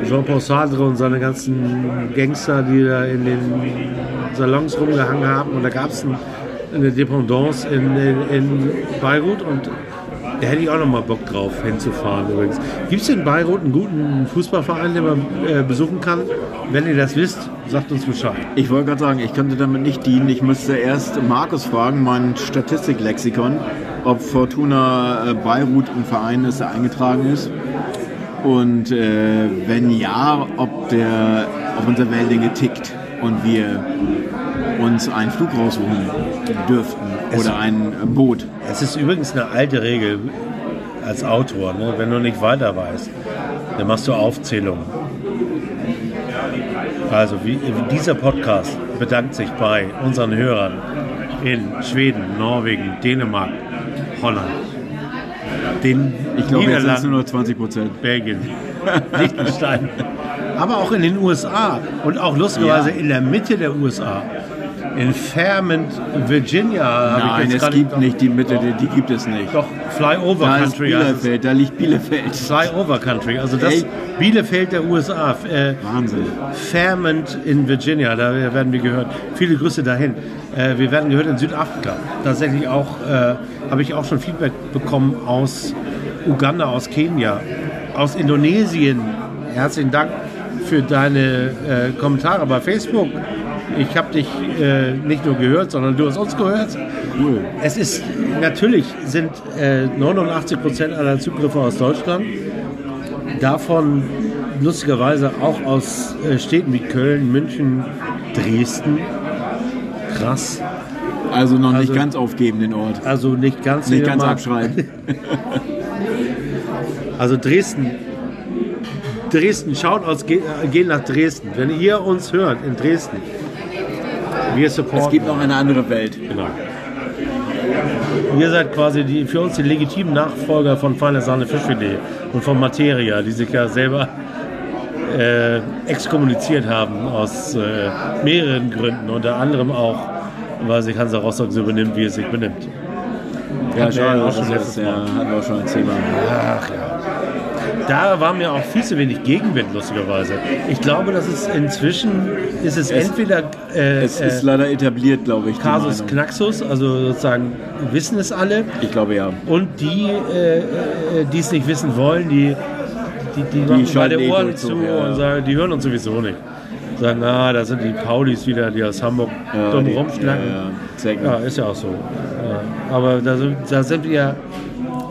Jean-Paul Sartre und seine ganzen Gangster, die da in den Salons rumgehangen haben. Und da gab es ein, eine Dependance in, in, in Beirut und Da hätte ich auch noch mal Bock drauf, hinzufahren übrigens. Gibt es in Beirut einen guten Fußballverein, den man äh, besuchen kann? Wenn ihr das wisst, sagt uns Bescheid. Ich wollte gerade sagen, ich könnte damit nicht dienen. Ich müsste erst Markus fragen, mein Statistiklexikon, ob Fortuna äh, Beirut ein Verein ist, der eingetragen ist. Und äh, wenn ja, ob der auf unser Weltlinge tickt und wir uns einen Flug rausholen dürften oder ein Boot. Es ist übrigens eine alte Regel als Autor, ne? wenn du nicht weiter weißt, dann machst du Aufzählungen. Also wie, dieser Podcast bedankt sich bei unseren Hörern in Schweden, Norwegen, Dänemark, Holland, den Ich glaube, jetzt sind es Niederlanden, nur noch 20 Prozent. Belgien, Liechtenstein, aber auch in den USA und auch lustigerweise Ja. in der Mitte der USA. In Fairmont, Virginia. habe ich Nein, es gibt nicht die Mitte, die, die gibt es nicht. Doch, Flyover da ist Country. heißt es. Bielefeld, da liegt Bielefeld. Flyover Country, also das Echt? Bielefeld der USA. Äh, Wahnsinn. Fairmont in Virginia, da werden wir gehört. Viele Grüße dahin. Äh, wir werden gehört in Südafrika. Tatsächlich auch, äh, habe ich auch schon Feedback bekommen aus Uganda, aus Kenia, aus Indonesien. Herzlichen Dank für deine äh, Kommentare bei Facebook. Ich habe dich äh, nicht nur gehört, sondern du hast uns gehört. Cool. Es ist natürlich sind äh, 89 Prozent aller Zugriffe aus Deutschland. Davon lustigerweise auch aus äh, Städten wie Köln, München, Dresden. Krass. Also noch Also- nicht ganz aufgeben, den Ort. Also nicht ganz, Nicht ganz abschreiben. Also Dresden. Dresden, schaut aus, ge- äh, gehen nach Dresden. Wenn ihr uns hört in Dresden, wir supporten. Es gibt noch eine andere Welt. Genau. Ihr seid quasi die, für uns die legitimen Nachfolger von Feine Sahne Fischfilet und von Materia, die sich ja selber äh, exkommuniziert haben aus äh, mehreren Gründen, unter anderem auch, weil sich Hansa Rostock so benimmt, wie es sich benimmt. Ja, ja auch das schon ist ja, hatten wir auch schon ein Thema. Ach ja. Da war mir auch viel zu wenig Gegenwind, lustigerweise. Ich glaube, dass es inzwischen ist es, Es- entweder äh, Es äh, ist leider etabliert, glaube ich. die Kasus. Knaxus, also sozusagen wissen es alle. Ich glaube ja. Und die, äh, äh, die es nicht wissen wollen, die, die, die, machen schalten beide eh Ohren zu ja. und sagen, die hören uns sowieso nicht. Sagen, na, da sind die Paulis wieder, die aus Hamburg Ja, dumm die- rumschnacken. ja, ja. Ja, ist ja auch so. Ja. Aber da sind, da sind wir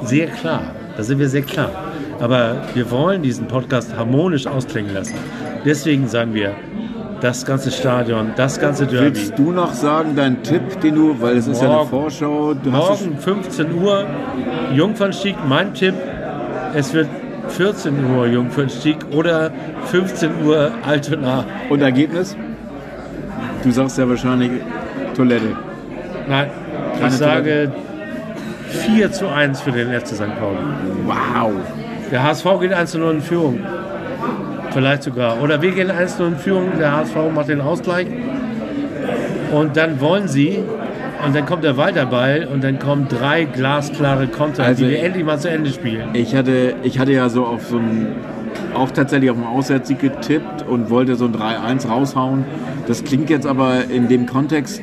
sehr klar. Da sind wir sehr klar. Aber wir wollen diesen Podcast harmonisch ausklingen lassen. Deswegen sagen wir, das ganze Stadion, das ganze Derby. Willst du noch sagen, deinen Tipp, den du, weil es ist ja eine Morgen. Vorschau, du Morgen 15 Uhr Jungfernstieg. Mein Tipp, es wird 14 Uhr Jungfernstieg oder 15 Uhr Altona. und Ergebnis? Du sagst ja wahrscheinlich Toilette. Nein, ich Keine sage 4 zu 1 für den FC St. Pauli. Wow. Der HSV geht 1 zu 0 in Führung. Vielleicht sogar. Oder wir gehen 1 zu 0 in Führung, der HSV macht den Ausgleich. Und dann wollen sie, und dann kommt der Walterball und dann kommen drei glasklare Konter, Also- die wir endlich mal zu Ende spielen. Ich hatte, ich hatte ja so auf so ein, auch tatsächlich auf einen Auswärtssieg getippt und wollte so ein 3-1 raushauen. Das klingt jetzt aber in dem Kontext,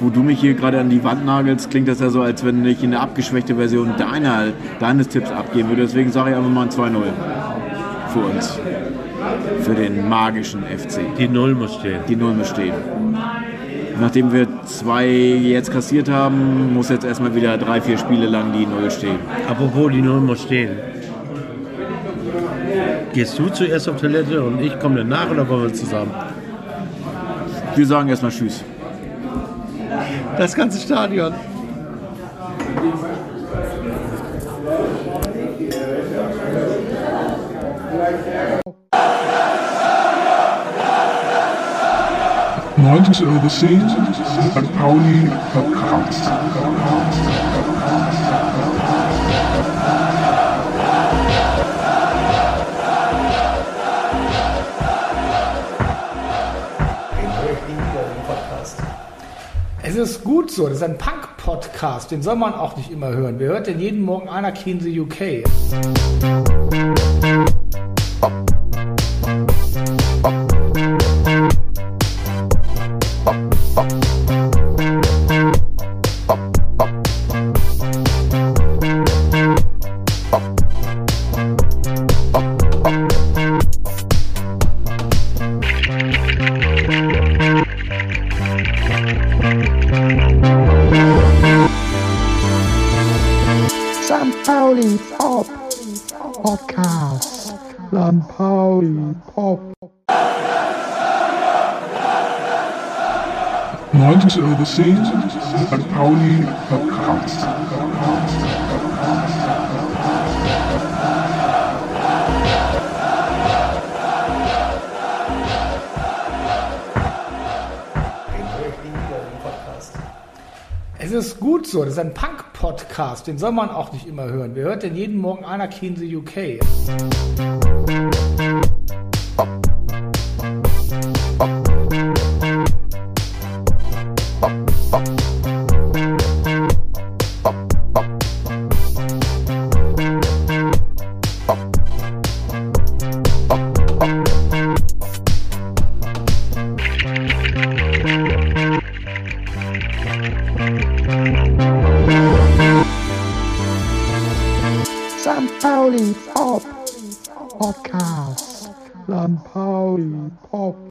wo du mich hier gerade an die Wand nagelst, klingt das ja so, als wenn ich eine abgeschwächte Version deiner, deines Tipps abgeben würde. Deswegen sage ich einfach mal ein 2-0 für uns. Für den magischen FC. Die Null muss stehen. Die Null muss stehen. Nachdem wir zwei jetzt kassiert haben, muss jetzt erstmal wieder drei, vier Spiele lang die Null stehen. Apropos, die Null muss stehen. Gehst du zuerst auf Toilette und ich komme danach oder wollen wir zusammen? Wir sagen erstmal Tschüss. Das ganze Stadion. Neuntes Übersehen, St. Pauli Podcast. Ist gut so, das ist ein Punk-Podcast, den soll man auch nicht immer hören. Wer hört denn jeden Morgen Anarchy in the UK? 90s are the scene. St. Pauli. Es ist gut so, das ist ein Punk-Podcast, den soll man auch nicht immer hören. Wer hört denn jeden Morgen Anarchy UK?